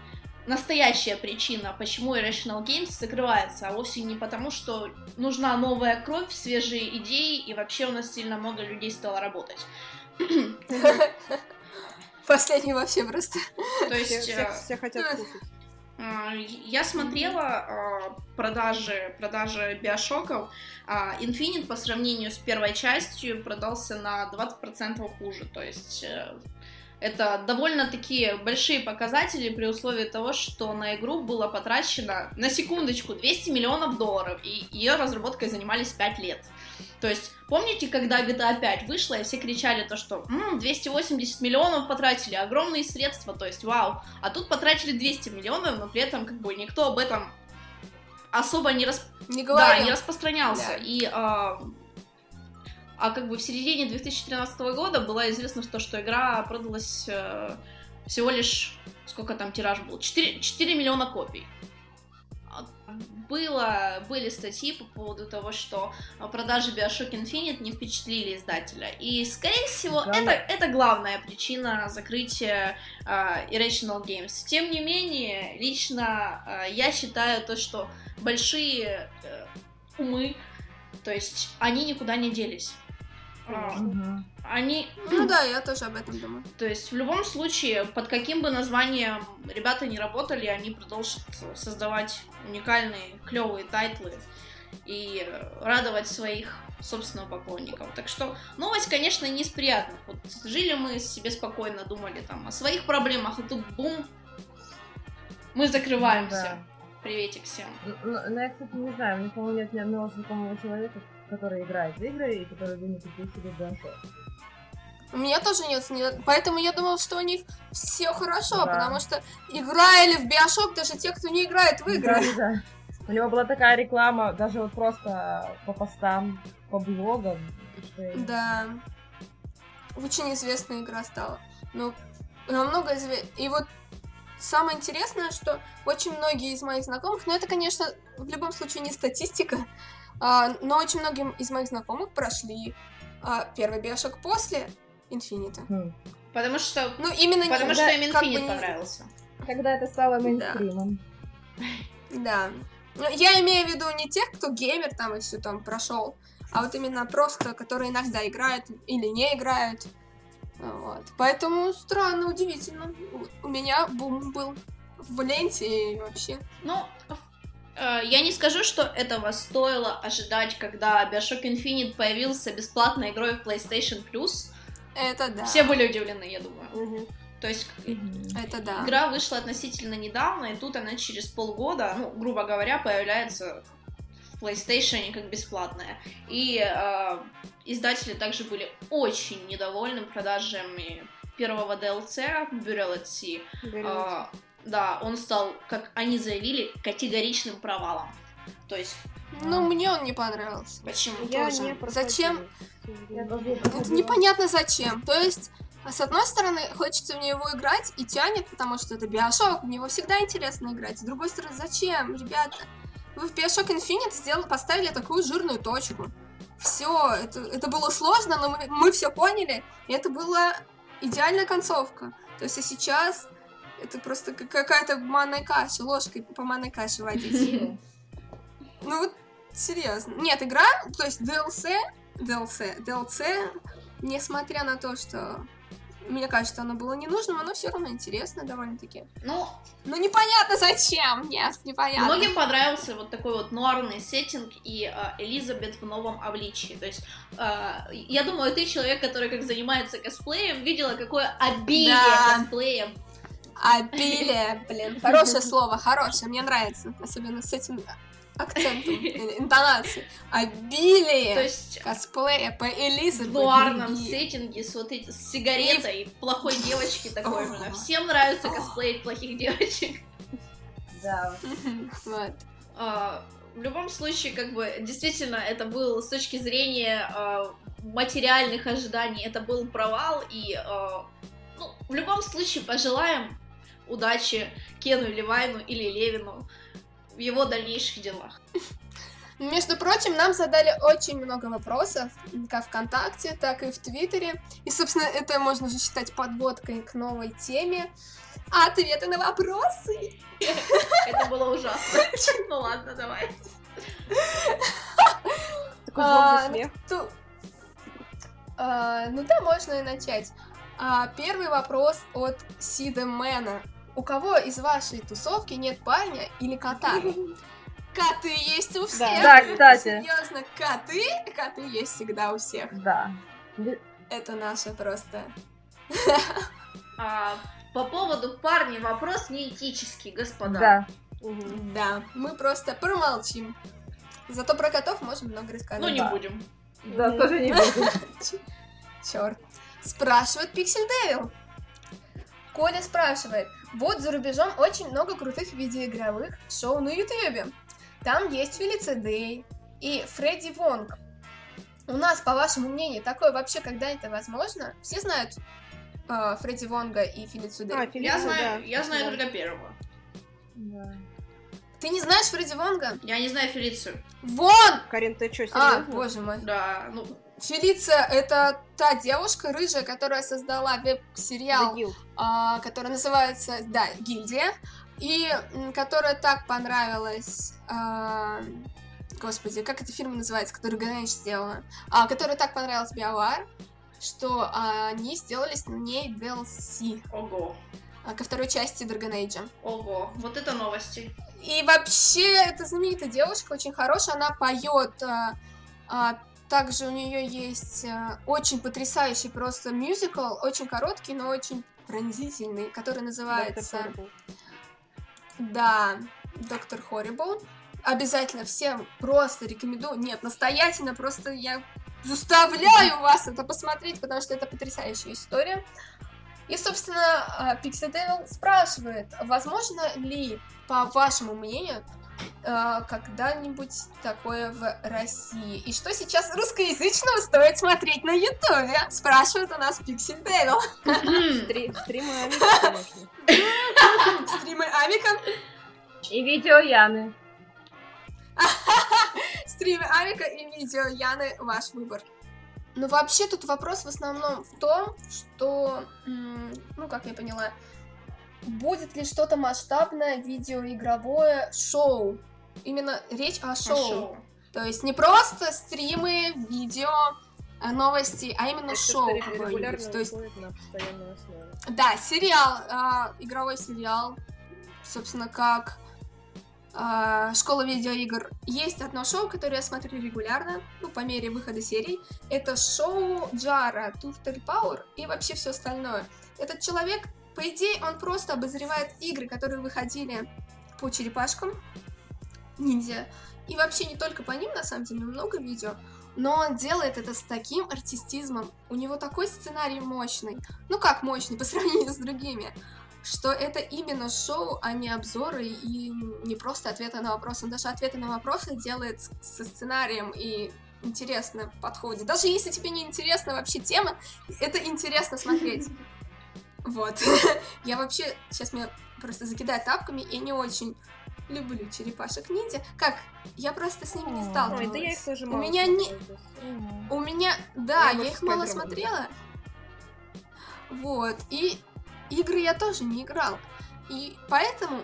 настоящая причина, почему Irrational Games закрывается, а вовсе не потому, что нужна новая кровь, свежие идеи, и вообще у нас сильно много людей стало работать. [laughs] Последний вообще просто. То Все, есть... все- э, все хотят кушать. А, Я смотрела продажи, продажи биошоков. а, Infinite по сравнению с первой частью продался на 20% хуже. То есть э, это довольно-таки большие показатели при условии того, что на игру было потрачено, на секундочку, 200 миллионов долларов, и ее разработкой занимались 5 лет. То есть, помните, когда GTA 5 вышла, и все кричали то, что «М, 280 миллионов потратили, огромные средства, то есть вау. А тут потратили 200 миллионов, но при этом как бы никто об этом особо не, рас... Не да, не распространялся. Да. И а, а как бы в середине 2013 года было известно, что, что игра продалась э, всего лишь, сколько там тираж был, 4, 4 миллиона копий. А, Было, были статьи по поводу того, что а, продажи Bioshock Infinite не впечатлили издателя. И, скорее всего, Да. это, это главная причина закрытия а, Irrational Games. Тем не менее, лично а, я считаю то, что большие э, умы, то есть они никуда не делись. А, Мгм. Они, Ну да, я тоже об этом думаю. то есть в любом случае, под каким бы названием ребята не работали, они продолжат создавать уникальные, клевые title ы и радовать своих собственных поклонников. Так что новость, конечно, не из приятных. Вот жили мы себе спокойно, думали там о своих проблемах, и тут бум, мы закрываемся. Да. Приветик всем. Ну, ну, ну, я, кстати, не знаю, у меня, по-моему, нет ни одного знакомого человека, который играет в игры и который бы не купил себе Bioshock. У меня тоже нет, нет. Поэтому я думала, что у них все хорошо, Да. потому что играли в Биошок даже те, кто не играет в игры. Да, да. У него была такая реклама, даже вот просто по постам, по блогам. что Да. Очень известная игра стала. Ну, намного известна. И вот самое интересное, что очень многие из моих знакомых, ну это, конечно, в любом случае не статистика, но очень многим из моих знакомых прошли а, первый Биошок после Инфинита. Хм. Потому что, Ну, именно потому не- что да, им как бы понравился. Когда это стало мейнстримом. Да. Ну, Я имею в виду не тех, кто геймер там и все там прошел, а вот именно просто, которые иногда играют или не играют. Вот. Поэтому странно, удивительно. У- меня бум был в ленте и вообще. Ну, я не скажу, что этого стоило ожидать, когда Bioshock Infinite появился бесплатной игрой в PlayStation Plus. Это да. Все были удивлены, я думаю. Мгм. То есть Это да. игра вышла относительно недавно, и тут она через полгода, ну, грубо говоря, появляется в PlayStation как бесплатная. И э, издатели также были очень недовольны продажами первого DLC Burial at Sea. А, да, он стал, как они заявили, категоричным провалом. То есть, Ну, мне он не понравился. почему? Я тоже. не проходила, Зачем? Я Это проходила. непонятно зачем. То есть, а с одной стороны, хочется в него играть и тянет, потому что это Биошок, в него всегда интересно играть. С другой стороны, зачем, ребята? Вы в Bioshock Infinite сделали, поставили такую жирную точку. Все, это, это было сложно, но мы, мы все поняли, и это была идеальная концовка. То есть, а сейчас это просто как- какая-то манная каша, ложкой по манной каше водить. [laughs] Ну вот, серьезно. Нет, игра, то есть DLC, DLC, DLC, несмотря на то, что мне кажется, оно было ненужным, оно все равно интересно довольно-таки. Ну, Ну непонятно зачем, нет, непонятно. многим понравился вот такой вот нуарный сеттинг и э, Элизабет в новом обличии. То есть, э, я думаю, ты человек, который как занимается косплеем, видела, какое обилие Да. косплеев. Обилие, блин, хорошее слово, хорошее, мне нравится, особенно с этим акцентом, э, интонацией. Обилие То есть, косплея по Элизабет. в нуарном сеттинге с вот эти, с сигаретой плохой девочки такой же. Всем нравится косплеить плохих девочек. Да. Вот. А, в любом случае, как бы, действительно, это был с точки зрения а, материальных ожиданий, это был провал, и, а, ну, в любом случае, пожелаем удачи Кену Левайну или Левину в его дальнейших делах. Между прочим, нам задали очень много вопросов, как ВКонтакте, так и в Твиттере. И, собственно, это можно же считать подводкой к новой теме. Ответы на вопросы. Это было ужасно. Ну ладно, давай. Такой А, звонкий смех. А, ну да, можно и начать. А, первый вопрос от Сида Мэна. У кого из вашей тусовки нет парня или кота? [laughs] Коты есть у всех. Да, кстати. Серьезно, коты, коты есть всегда у всех. Да. Это наше просто. [laughs] А, по поводу парней вопрос не этический, господа. Да. Мгм. Да, мы просто промолчим. Зато про котов можем много рассказать. Ну, не Да. будем. Да, тоже не буду. [laughs] Черт. Спрашивает Пиксель Девил. Коля спрашивает. Вот за рубежом очень много крутых видеоигровых шоу на Ютубе. Там есть Фелиция Дэй и Фредди Вонг. У нас, по вашему мнению, такое вообще когда-то возможно? Все знают э, Фредди Вонга и Фелицию Дэй? А, Я Фелиция, знаю, да. я знаю Да. только первого. Ты не знаешь Фредди Вонга? Я не знаю Фелицию. Вон! Карин, ты что, А, серьезно? боже мой. Да, ну, Фелиция — это та девушка рыжая, которая создала веб-сериал а, которая называется, да, Гильдия, и которая так понравилась, а, господи, как эта фирма называется, которую Ганэш сделала, а, которая так понравилась BioWare, что а, они сделали с ней DLC ого, ко второй части Dragon Age. ого, вот это новости. И вообще, эта знаменитая девушка очень хорошая, она поет. а, а, также у нее есть а, очень потрясающий просто мюзикл, очень короткий, но очень пронзительный, который называется... Да, Доктор Хоррибл. Обязательно всем просто рекомендую. Нет, настоятельно просто я заставляю вас это посмотреть, потому что это потрясающая история. И, собственно, Pixel Devil спрашивает, возможно ли, по вашему мнению, э, когда-нибудь такое в России? И что сейчас русскоязычного стоит смотреть на Ютубе? Спрашивает у нас Devil. Стри- [laughs] Стримы Амика. Стримы Амика. И видео Яны. [laughs] Стримы Авика и видео Яны ваш выбор. Ну, вообще, тут вопрос в основном в том, что, ну, как я поняла, будет ли что-то масштабное видеоигровое шоу? Именно речь о шоу. шоу. То есть не просто стримы, видео, а, новости, а именно Это шоу какое-нибудь. То есть на постоянной основе. да, сериал, а, игровой сериал, собственно, как а, школа видеоигр. Есть одно шоу, которое я смотрю регулярно, ну, по мере выхода серий. Это шоу Джара, Turtle Power и вообще все остальное. Этот человек, по идее, он просто обозревает игры, которые выходили по черепашкам, ниндзя. И вообще не только по ним, на самом деле, много видео. Но он делает это с таким артистизмом. У него такой сценарий мощный. Ну как мощный [laughs] по сравнению с другими. Что это именно шоу, а не обзоры и не просто ответы на вопросы. Он даже ответы на вопросы делает со сценарием и интересно подходит. Даже если тебе не интересна вообще тема, это интересно смотреть. [laughs] Вот. [laughs] Я вообще, сейчас меня просто закидают тапками, я не очень люблю черепашек ниндзя. Как? Я просто с ними не Ой, сталкивалась. да я их тоже У мало меня не-. У меня, да, Я их мало смотрела. Вот. И игры я тоже не играл. И поэтому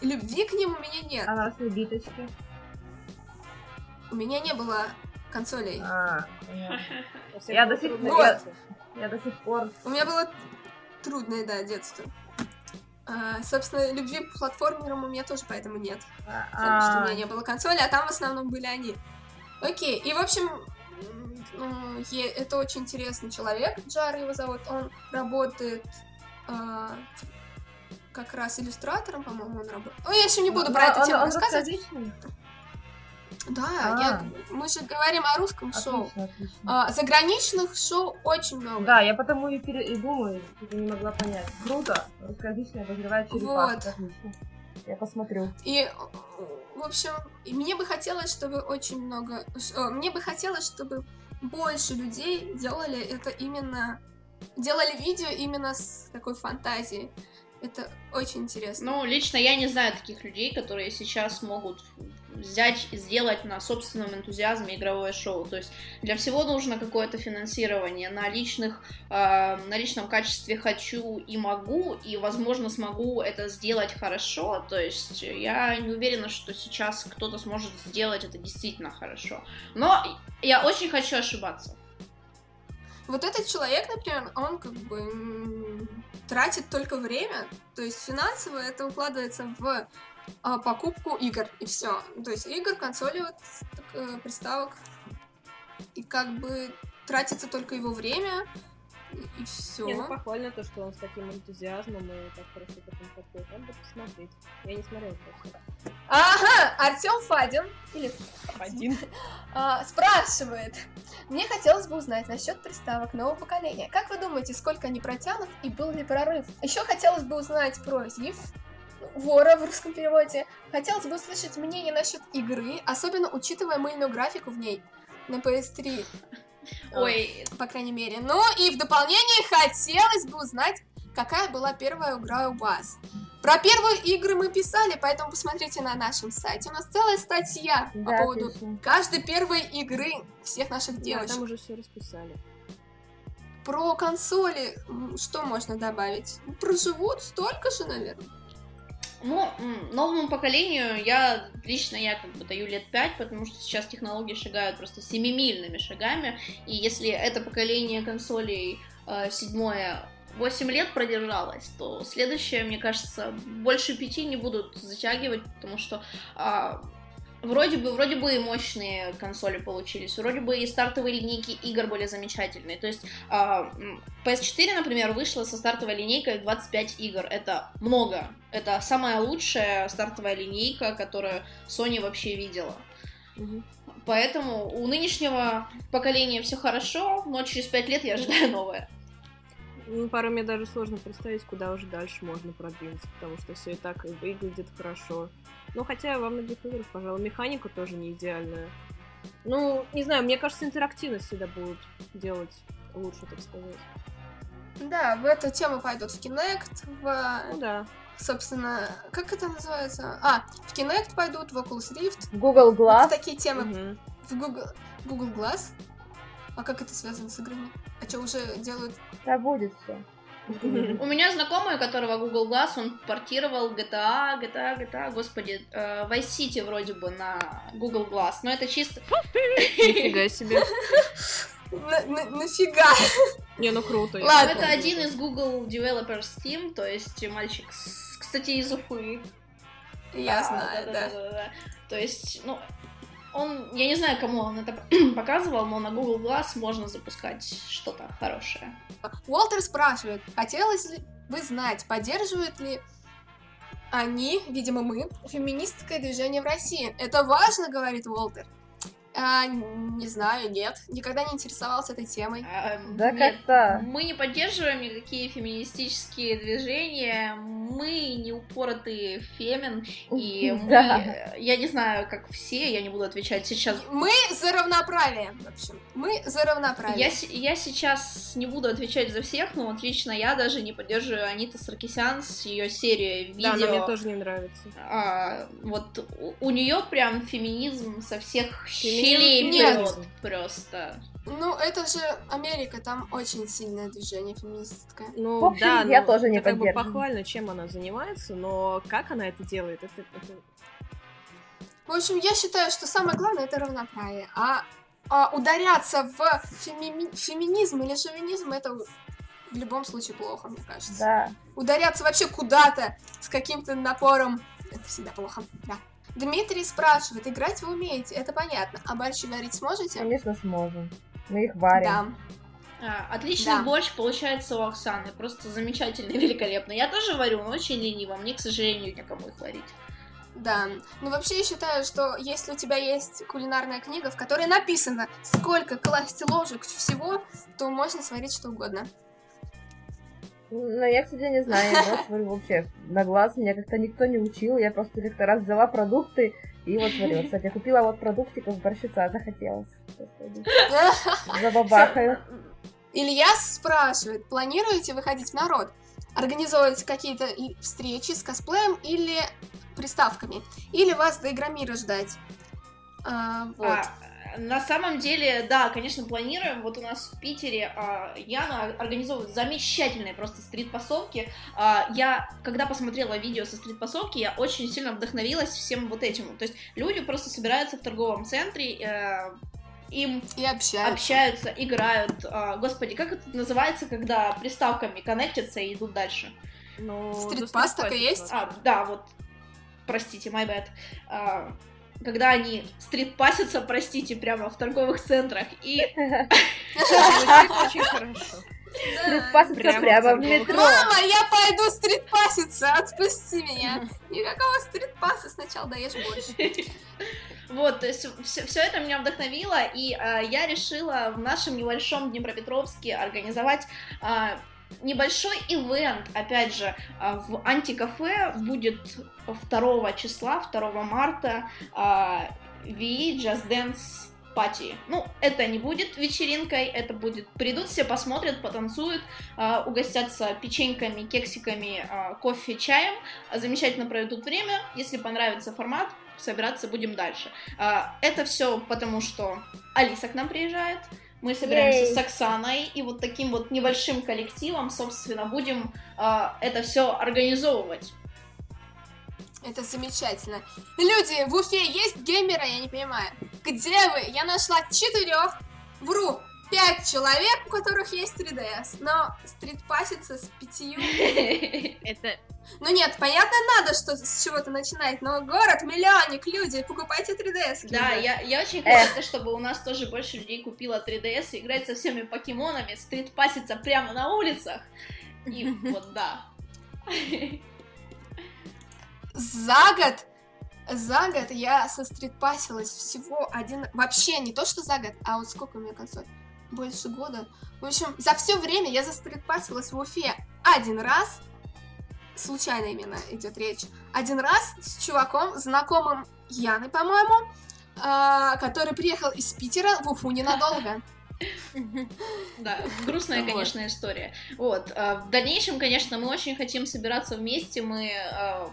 любви к ним у меня нет. А нас биточки. У меня не было консолей. А. У [laughs] Я до сих пор- я до сих пор... У меня было трудное, да, детство. А, собственно, любви к платформерам у меня тоже поэтому нет. Потому что у меня А, не было консоли, а там в основном были они. Окей, и в общем, ну, это очень интересный человек, Джар его зовут, он работает а, как раз иллюстратором, по-моему, он работает. Ну, я еще не буду про эту тему рассказывать. Да, А. я- мы же говорим о русском шоу. Отлично, отлично. А, заграничных шоу очень много. Да, я потому и, пере- и думаю, что не могла понять. Круто, русскоязычная обозревает черепашек, Вот. отлично. Я посмотрю. И, в общем, и мне бы хотелось, чтобы очень много... Мне бы хотелось, чтобы больше людей делали это именно... Делали видео именно с такой фантазией. Это очень интересно. Ну, лично я не знаю таких людей, которые сейчас могут взять и сделать на собственном энтузиазме игровое шоу. То есть для всего нужно какое-то финансирование. На личных, э, на личном качестве хочу и могу, и, возможно, смогу это сделать хорошо. То есть я не уверена, что сейчас кто-то сможет сделать это действительно хорошо. Но я очень хочу ошибаться. Вот этот человек, например, он как бы тратит только время, то есть финансово это укладывается в а, покупку игр, и все. То есть игр, консоли, вот, э, приставок, и как бы тратится только его время, и, все. Не, ну похвально то, что он с таким энтузиазмом и так хорошо к этому подходит. Надо посмотреть. Я не смотрела просто. Ага, Артем Фадин или Один. [laughs] а, спрашивает. Мне хотелось бы узнать насчет приставок нового поколения. Как вы думаете, сколько они протянут и был ли прорыв? Еще хотелось бы узнать про ZIF, вора в русском переводе. Хотелось бы услышать мнение насчет игры, особенно учитывая мыльную графику в ней на PS3, Ой, по крайней мере. Ну и в дополнение хотелось бы узнать, какая была первая игра у вас. Про первые игры мы писали, поэтому посмотрите на нашем сайте. У нас целая статья по Да, поводу пишем. каждой первой игры всех наших Да, девочек. там уже все расписали. Про консоли что можно добавить? Проживут столько же, наверное. Ну, новому поколению я лично я как бы даю лет 5, потому что сейчас технологии шагают просто семимильными шагами, и если это поколение консолей э, седьмое 8 лет продержалось, то следующее, мне кажется, больше пяти не будут затягивать, потому что а, вроде бы, вроде бы и мощные консоли получились, вроде бы и стартовые линейки игр были замечательные. То есть а, м, PS4, например, вышла со стартовой линейкой 25 игр. Это много. Это самая лучшая стартовая линейка, которую Sony вообще видела. Поэтому у нынешнего поколения все хорошо, но через 5 лет я ожидаю новое. Ну, порой мне даже сложно представить, куда уже дальше можно продвинуться, потому что все и так и выглядит хорошо. Ну, хотя во многих играх, пожалуй, механика тоже не идеальная. Ну, не знаю, мне кажется, интерактивность всегда будут делать лучше, так сказать. Да, в эту тему пойдут в Kinect, в, Ну да. собственно, как это называется? А, в Kinect пойдут, в Oculus Rift. Google Вот Glass. такие темы Мгм. в Google, Google Glass. А как это связано с играми? А что, уже делают? Да будет все. У меня знакомый, у которого Google Glass, он портировал GTA, GTA, GTA, господи, э, Vice City вроде бы на Google Glass, но это чисто... Нифига себе. На- на- нафига? Не, ну круто. я Ладно. Это один из Google Developers Team, то есть мальчик, кстати, из Уфы. Я знаю, да. То есть, ну, он, я не знаю, кому он это [clears throat] показывал, но на Google Glass можно запускать что-то хорошее. Уолтер спрашивает, хотелось ли бы знать, поддерживают ли они, видимо мы, феминистское движение в России. Это важно, говорит Уолтер. А, не знаю, нет. Никогда не интересовался этой темой. А, Да нет, как-то. Мы не поддерживаем никакие феминистические движения, мы не упоротые фемин, и [laughs] мы, Да. я не знаю, как все, я не буду отвечать сейчас. Мы за равноправие, в общем. Мы за равноправие. Я, я сейчас не буду отвечать за всех, но вот лично я даже не поддерживаю Аниту Саркисян с ее серией Да, видео. но мне тоже не нравится. А, вот у, нее прям феминизм со всех Щелей нет. просто. Ну, это же Америка, там очень сильное движение феминистское. Ну, В общем, да, я ну, тоже не это как бы похвально, чем она занимается, но как она это делает, это, это- В общем, я считаю, что самое главное это равноправие. А, а ударяться в феми- феминизм или шовинизм это в любом случае плохо, мне кажется. Да. Ударяться вообще куда-то с каким-то напором это всегда плохо. Да. Дмитрий спрашивает, играть вы умеете, это понятно. А борщи варить сможете? Конечно, сможем. Мы их варим. Да. А, отличный Да. борщ получается у Оксаны, просто замечательный, [laughs] великолепный. Я тоже варю, но очень лениво, мне, к сожалению, некому их варить. Да. Ну, вообще, я считаю, что если у тебя есть кулинарная книга, в которой написано, сколько класть ложек всего, то можно сварить что угодно. Ну, я, кстати, не знаю, я сварю вообще на глаз. Меня как-то никто не учил. Я просто как-то раз взяла продукты и вот сварила. Кстати, я купила вот продуктиков борщица, захотелось. Забабахаю. Ильяс спрашивает, планируете выходить в народ? Организовывать какие-то встречи с косплеем или приставками? Или вас до Игромира ждать? А, вот. А, на самом деле, да, конечно, планируем. Вот у нас в Питере а, Яна организовывает замечательные просто стрит-пасовки. А, я, когда посмотрела видео со стрит-пасовки, я очень сильно вдохновилась всем вот этим. То есть люди просто собираются в торговом центре, э, им И общаются. общаются, играют. А, господи, как это называется, когда приставками коннектятся и идут дальше? ну, Стрит-пас так и есть? А, да, вот, простите, my bad. А, когда они стрит-пасятся, простите, прямо в торговых центрах, и [laughs] очень хорошо. Стрит-паситься Прямо прямо в метро. Мама, я пойду стрит-паситься, отпусти меня. Никакого стрит-паса, сначала сначала даешь больше. [laughs] Вот, то есть все, все это меня вдохновило, и э, я решила в нашем небольшом Днепропетровске организовать э, небольшой ивент, опять же, э, в антикафе будет 2 числа, 2 марта, э, VE Just Dance пати. Ну, это не будет вечеринкой, это будет... Придут все, посмотрят, потанцуют, э, угостятся печеньками, кексиками, кофе, чаем, замечательно проведут время. Если понравится формат, собираться будем дальше. Это все потому, что Алиса к нам приезжает, мы собираемся Ей. с Оксаной, и вот таким вот небольшим коллективом, собственно, будем э, это все организовывать. Это замечательно. Люди, в Уфе есть геймеры, я не понимаю. Где вы? Я нашла четырех, вру, пять человек, у которых есть 3DS, но стритпаситься с пятью... [laughs] Это Ну нет, понятно, надо что с чего-то начинать, но город, миллионник, люди, покупайте 3DS. Да, я, я очень хочу, чтобы у нас тоже больше людей купила 3DS и играть со всеми покемонами, стритпаситься прямо на улицах. И [laughs] вот да. За год, за год я состритпасилась всего один... Вообще, не то, что за год, а вот сколько у меня концов? Больше года. В общем, за все время я застритпасилась в Уфе один раз, случайно именно идет речь, один раз с чуваком, знакомым Яны, по-моему, а, который приехал из Питера в Уфу ненадолго. [laughs] Да, грустная, Вот. конечно, история. Вот. а, В дальнейшем, конечно, мы очень хотим собираться вместе. Мы а,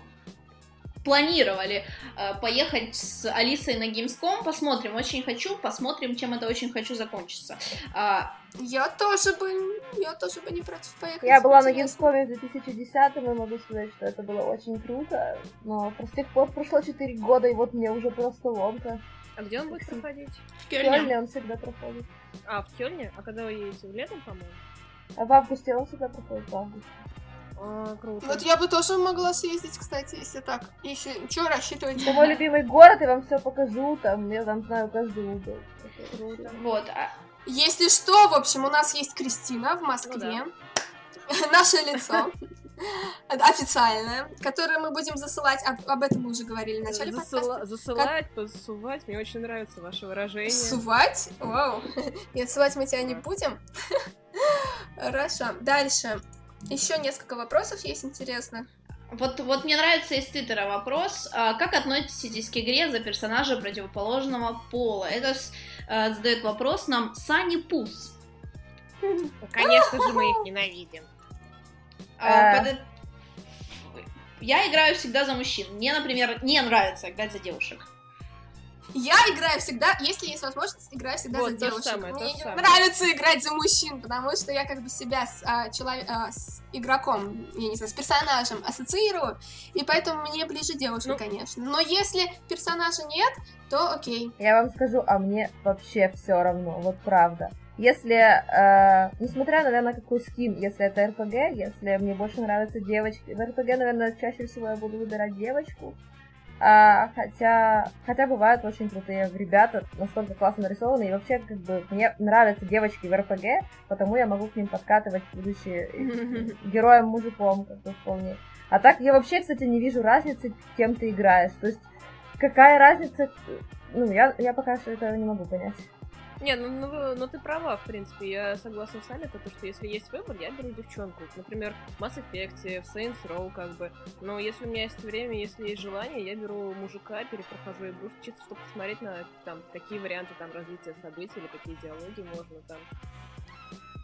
планировали а, поехать с Алисой на Gamescom. Посмотрим, очень хочу. Посмотрим, чем это очень хочу закончится. А, Я тоже бы, я тоже бы не против поехать. Я была на. Gamescom в 2010 и могу сказать, что это было очень круто. Но с тех пор прошло 4 года, и вот мне уже просто ломка. А где он будет проходить? в В Кёльне. Кёльне он всегда проходит. А, в Кёльне? А когда вы едете? В летом, по-моему? А в августе он всегда проходит в августе. А, круто. Вот я бы тоже могла съездить, кстати, если так. Если что рассчитывать? Это мой любимый город, я вам все покажу, там, я там знаю каждый угол. Это круто. Вот. а, Если что, в общем, у нас есть Кристина в Москве. [laughs] Наше лицо. Официальное, которое мы будем засылать. Об, об этом мы уже говорили в начале подкаста. Засыла- Засылать, посувать. Мне очень нравится ваше выражение. Сувать? Вау. [laughs] И отсылать мы тебя не будем. [laughs] Хорошо. Дальше. Еще несколько вопросов есть интересных. Вот, вот мне нравится из Твиттера вопрос. а, как относитесь к игре за персонажа противоположного пола? Это с- а, задает вопрос нам Сани Пус. Конечно же, мы их ненавидим. А, Э. под- Я играю всегда за мужчин. Мне, например, не нравится играть за девушек. Я играю всегда, если есть возможность, играю всегда Вот, за девушек. самое, Мне не самое. нравится играть за мужчин, потому что я как бы себя с, а, челов- а, с игроком, я не знаю, с персонажем ассоциирую, и поэтому мне ближе девушка, Ну. конечно. Но если персонажа нет, то окей. Я вам скажу, а мне вообще все равно, вот правда. Если, э, несмотря, наверное, на какой скин, если это РПГ, если мне больше нравятся девочки, в РПГ, наверное, чаще всего я буду выбирать девочку, А, хотя, хотя бывают очень крутые ребята, настолько классно нарисованы, и вообще, как бы, мне нравятся девочки в РПГ, потому я могу к ним подкатывать, будучи [laughs] героем-мужиком, как бы, вполне. А так, я вообще, кстати, не вижу разницы, кем ты играешь. То есть, какая разница, ну, я, я пока что этого не могу понять. Не, ну, ну, ну ты права, в принципе. Я согласна с Аней, потому что если есть выбор, я беру девчонку. Например, в Mass Effect, в Saints Row, как бы. Но если у меня есть время, если есть желание, я беру мужика, перепрохожу игру, чисто чтобы посмотреть на там, какие варианты там развития событий или какие диалоги можно там.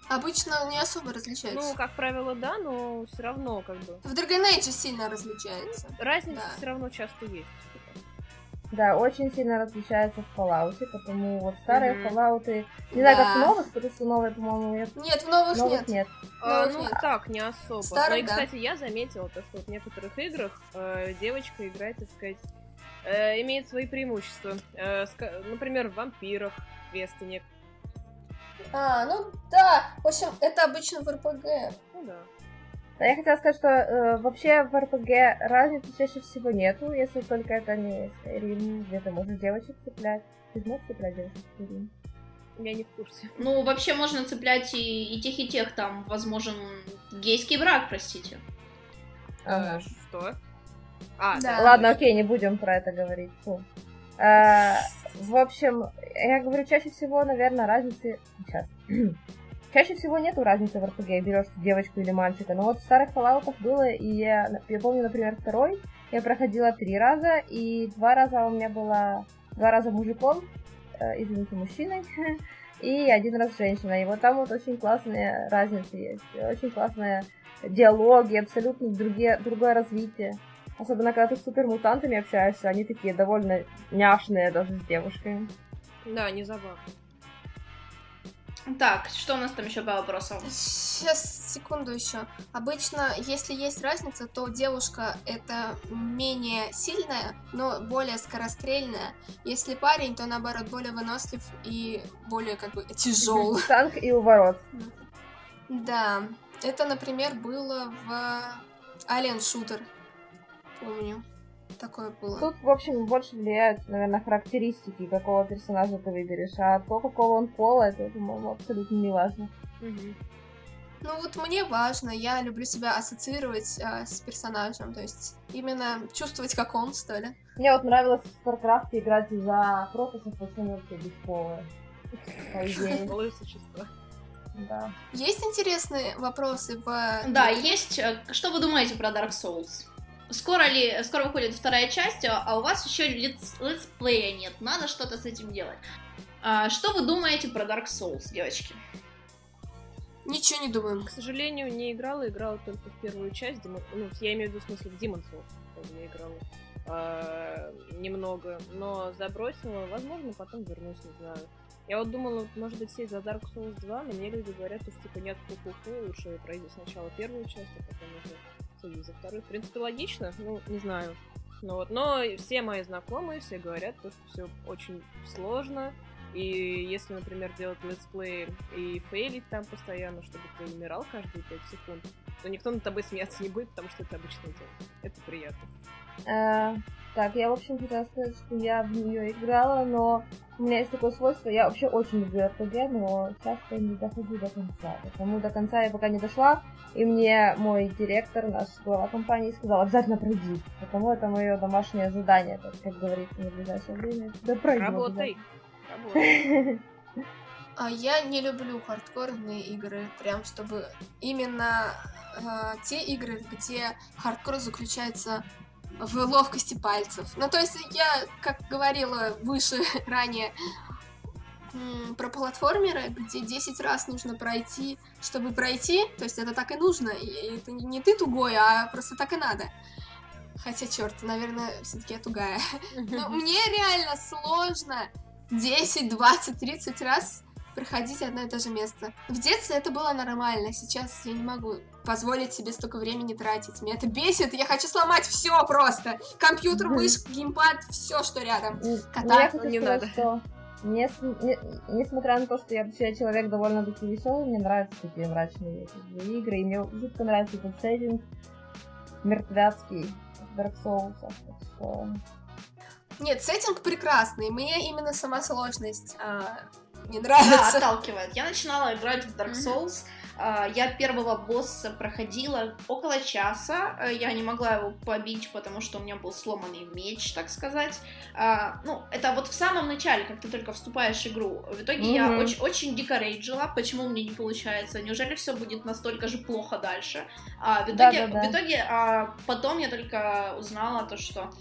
Обычно не особо различаются. Ну, как правило, да, но все равно как бы. В Dragon Age сильно различается. Разница Да. все равно часто есть. Да, очень сильно различается в Fallout, потому вот старые Мгм. Fallout, не знаю, как в Да. новых, потому что новые, по-моему, нет. Нет, в новых, Новых нет. нет. А, Ну, ну, нет. так, не особо. Старых, Но и, да. кстати, я заметила то, что вот в некоторых играх э, девочка играет, так сказать, э, имеет свои преимущества. Э, например, в вампирах квесты не... А, ну да. В общем, это обычно в РПГ. Ну да. Да, я хотела сказать, что э, вообще в РПГ разницы чаще всего нету, если только это не Skyrim, где ты можешь девочек цеплять. Ты же можешь цеплять девочек в Skyrim? Я не в курсе. Ну, вообще можно цеплять и, и тех, и тех. Там возможен гейский брак, простите. Ага. Э, Что? А, Да. да. Ладно, окей, не будем про это говорить. Фу. А, в общем, я говорю, чаще всего, наверное, разницы... Сейчас. [clears throat] Чаще всего нету разницы в РПГ, берешь девочку или мальчика. Но вот в старых Fallout'ах было, и я, я помню, например, второй, я проходила три раза, и два раза у меня было... Два раза мужиком, э, извините, мужчиной, [laughs] и один раз женщиной. И вот там вот очень классные разницы есть. Очень классные диалоги, абсолютно другие, другое развитие. Особенно, когда ты с супермутантами общаешься, они такие довольно няшные даже с девушками. Да, не забавно. Так, что у нас там еще по вопросам? Сейчас, секунду еще. Обычно, если есть разница, то девушка это менее сильная, но более скорострельная. Если парень, то наоборот более вынослив и более как бы тяжел. [laughs] Танк и уворот. Да, это, например, было в Alien Shooter. Помню. Такое было. Тут, в общем, больше влияют, наверное, характеристики, какого персонажа ты выберешь. А то, какого он пола, это, по-моему, абсолютно не важно. Мгм. Ну вот мне важно, я люблю себя ассоциировать а, с персонажем, то есть именно чувствовать, как он, что ли. Мне вот нравилось в StarCraft играть за протасов, потому что они вообще бесполые. По [laughs] существо. да. Есть интересные вопросы в... Да, есть. э, Что вы думаете про Dark Souls? Скоро ли, скоро выходит вторая часть, а у вас еще летс- летсплея нет. Надо что-то с этим делать. А, что вы думаете про Dark Souls, девочки? Ничего не думаем. К сожалению, не играла, играла только в первую часть. Demon- Ну, я имею в виду в смысле в Demon's Souls. Я играла а, немного, но забросила. Возможно, потом вернусь, не знаю. Я вот думала, может быть, сесть за Dark Souls 2, но мне люди говорят, что типа нет, ху-ху-ху, лучше пройди сначала первую часть, а потом уже садись за вторую. В принципе, логично, ну, не знаю. Ну вот, но все мои знакомые, все говорят, то, что все очень сложно, и если, например, делать let's play и fail ить там постоянно, чтобы ты умирал каждые 5 секунд, то никто над тобой смеяться не будет, потому что это обычное дело. Это приятно. Э, Так, я, в общем, хотела сказать, что я в нее играла, но у меня есть такое свойство, я вообще очень люблю RPG, но часто не дохожу до конца. Потому до конца я пока не дошла, и мне мой директор, наш глава компании, сказал, обязательно пройди. Потому это мое домашнее задание, так как говорится, на ближайшее время. Да пройду Работай! А я не люблю хардкорные игры, прям чтобы именно э, те игры, где хардкор заключается в ловкости пальцев. Ну, то есть я, как говорила выше [laughs] ранее, про платформеры, где 10 раз нужно пройти, чтобы пройти, то есть это так и нужно, и это не ты тугой, а просто так и надо. Хотя, черт, наверное, все-таки я тугая. Но мне реально сложно 10, 20, 30 раз проходить одно и то же место. В детстве это было нормально, сейчас я не могу позволить себе столько времени тратить. Меня это бесит, я хочу сломать все просто. Компьютер, мышь, геймпад, все, что рядом. Ну, Кота хочу не сказать, надо. что мне с- не- несмотря на то, что я вообще человек довольно-таки веселый, мне нравятся такие мрачные игры, и мне жутко нравится этот сеттинг мертвяцкий Dark Souls. Так что... Нет, сеттинг прекрасный, мне именно сама сложность а, не Да, нравится. отталкивает. Я начинала играть в Dark. Souls. а, Я первого босса проходила около часа. э, Я не могла его побить, потому что у меня был сломанный меч, так сказать. А, Ну, это вот в самом начале, как ты только вступаешь в игру. В итоге я Мгм. очень, очень дико рейджила. Почему мне не получается? Неужели все будет настолько же плохо дальше? А, в итоге, Да-да-да. в итоге а, потом я только узнала то, что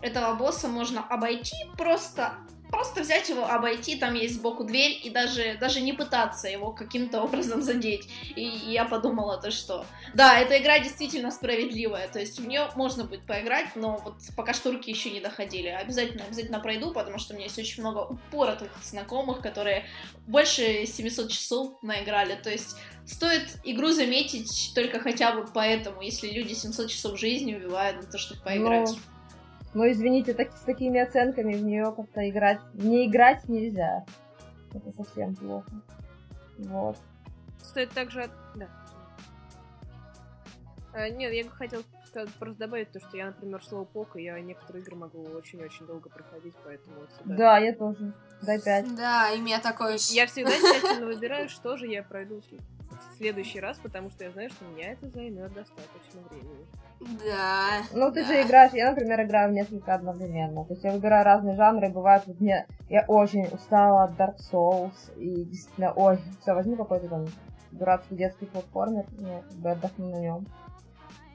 этого босса можно обойти просто просто взять его, обойти, там есть сбоку дверь, и даже, даже не пытаться его каким-то образом задеть. И, я подумала то, что да, эта игра действительно справедливая, то есть в нее можно будет поиграть, но вот пока что руки еще не доходили. Обязательно, обязательно пройду, потому что у меня есть очень много упоротых знакомых, которые больше 700 часов наиграли, то есть стоит игру заметить только хотя бы поэтому, если люди 700 часов жизни убивают на то, чтобы поиграть. Ну, извините, так, с такими оценками в нее как-то играть... Не играть нельзя. Это совсем плохо. Вот. Стоит также... от- Да. А, нет, я бы хотел просто добавить то, что я, например, слоупок, и я некоторые игры могу очень-очень долго проходить, поэтому вот сюда. Да, я тоже. Дай пять. Да, и у меня такое же. Я всегда тщательно [laughs] выбираю, что же я пройду с следующий раз, потому что я знаю, что меня это займет достаточно времени. Да. Ну, ты да. же играешь, я, например, играю в несколько одновременно. То есть я выбираю разные жанры, и бывает, вот мне, я очень устала от Dark Souls, и действительно, ой, все, возьму какой-то там дурацкий детский платформер, ну, как бы отдохну на нем.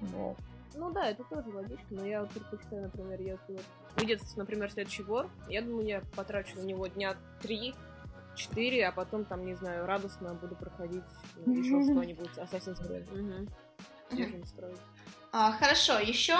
Вот. Ну да, это тоже логично, но я вот предпочитаю, например, если вот выйдет, например, следующий вор, я думаю, я потрачу на него дня три, четыре, а потом там, не знаю, радостно буду проходить ну, еще [laughs] что-нибудь, Assassin's Creed. Угу. Держим строить. А, хорошо, еще...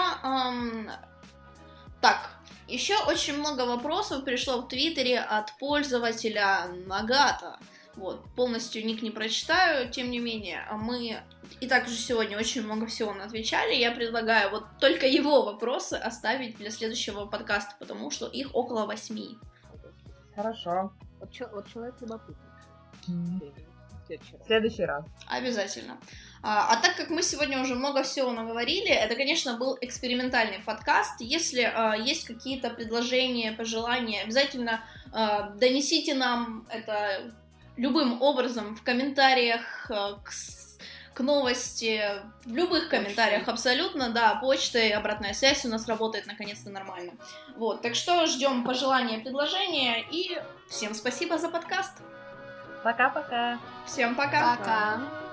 Так, еще очень много вопросов пришло в Твиттере от пользователя Нагата. Вот, полностью ник не прочитаю, тем не менее, а мы и так уже сегодня очень много всего отвечали. Я предлагаю вот только его вопросы оставить для следующего подкаста, потому что их около восьми. Хорошо. Вот, чё- вот человек любопытный. Следующий раз. Следующий раз. Обязательно. А, а так как мы сегодня уже много всего наговорили, это, конечно, был экспериментальный подкаст. Если а, есть какие-то предложения, пожелания, обязательно а, донесите нам это любым образом в комментариях а, к, к новости, в любых комментариях абсолютно, да, почта и обратная связь у нас работает наконец-то нормально. Вот, так что ждем пожелания, предложения и всем спасибо за подкаст. Пока-пока. Всем пока. Пока.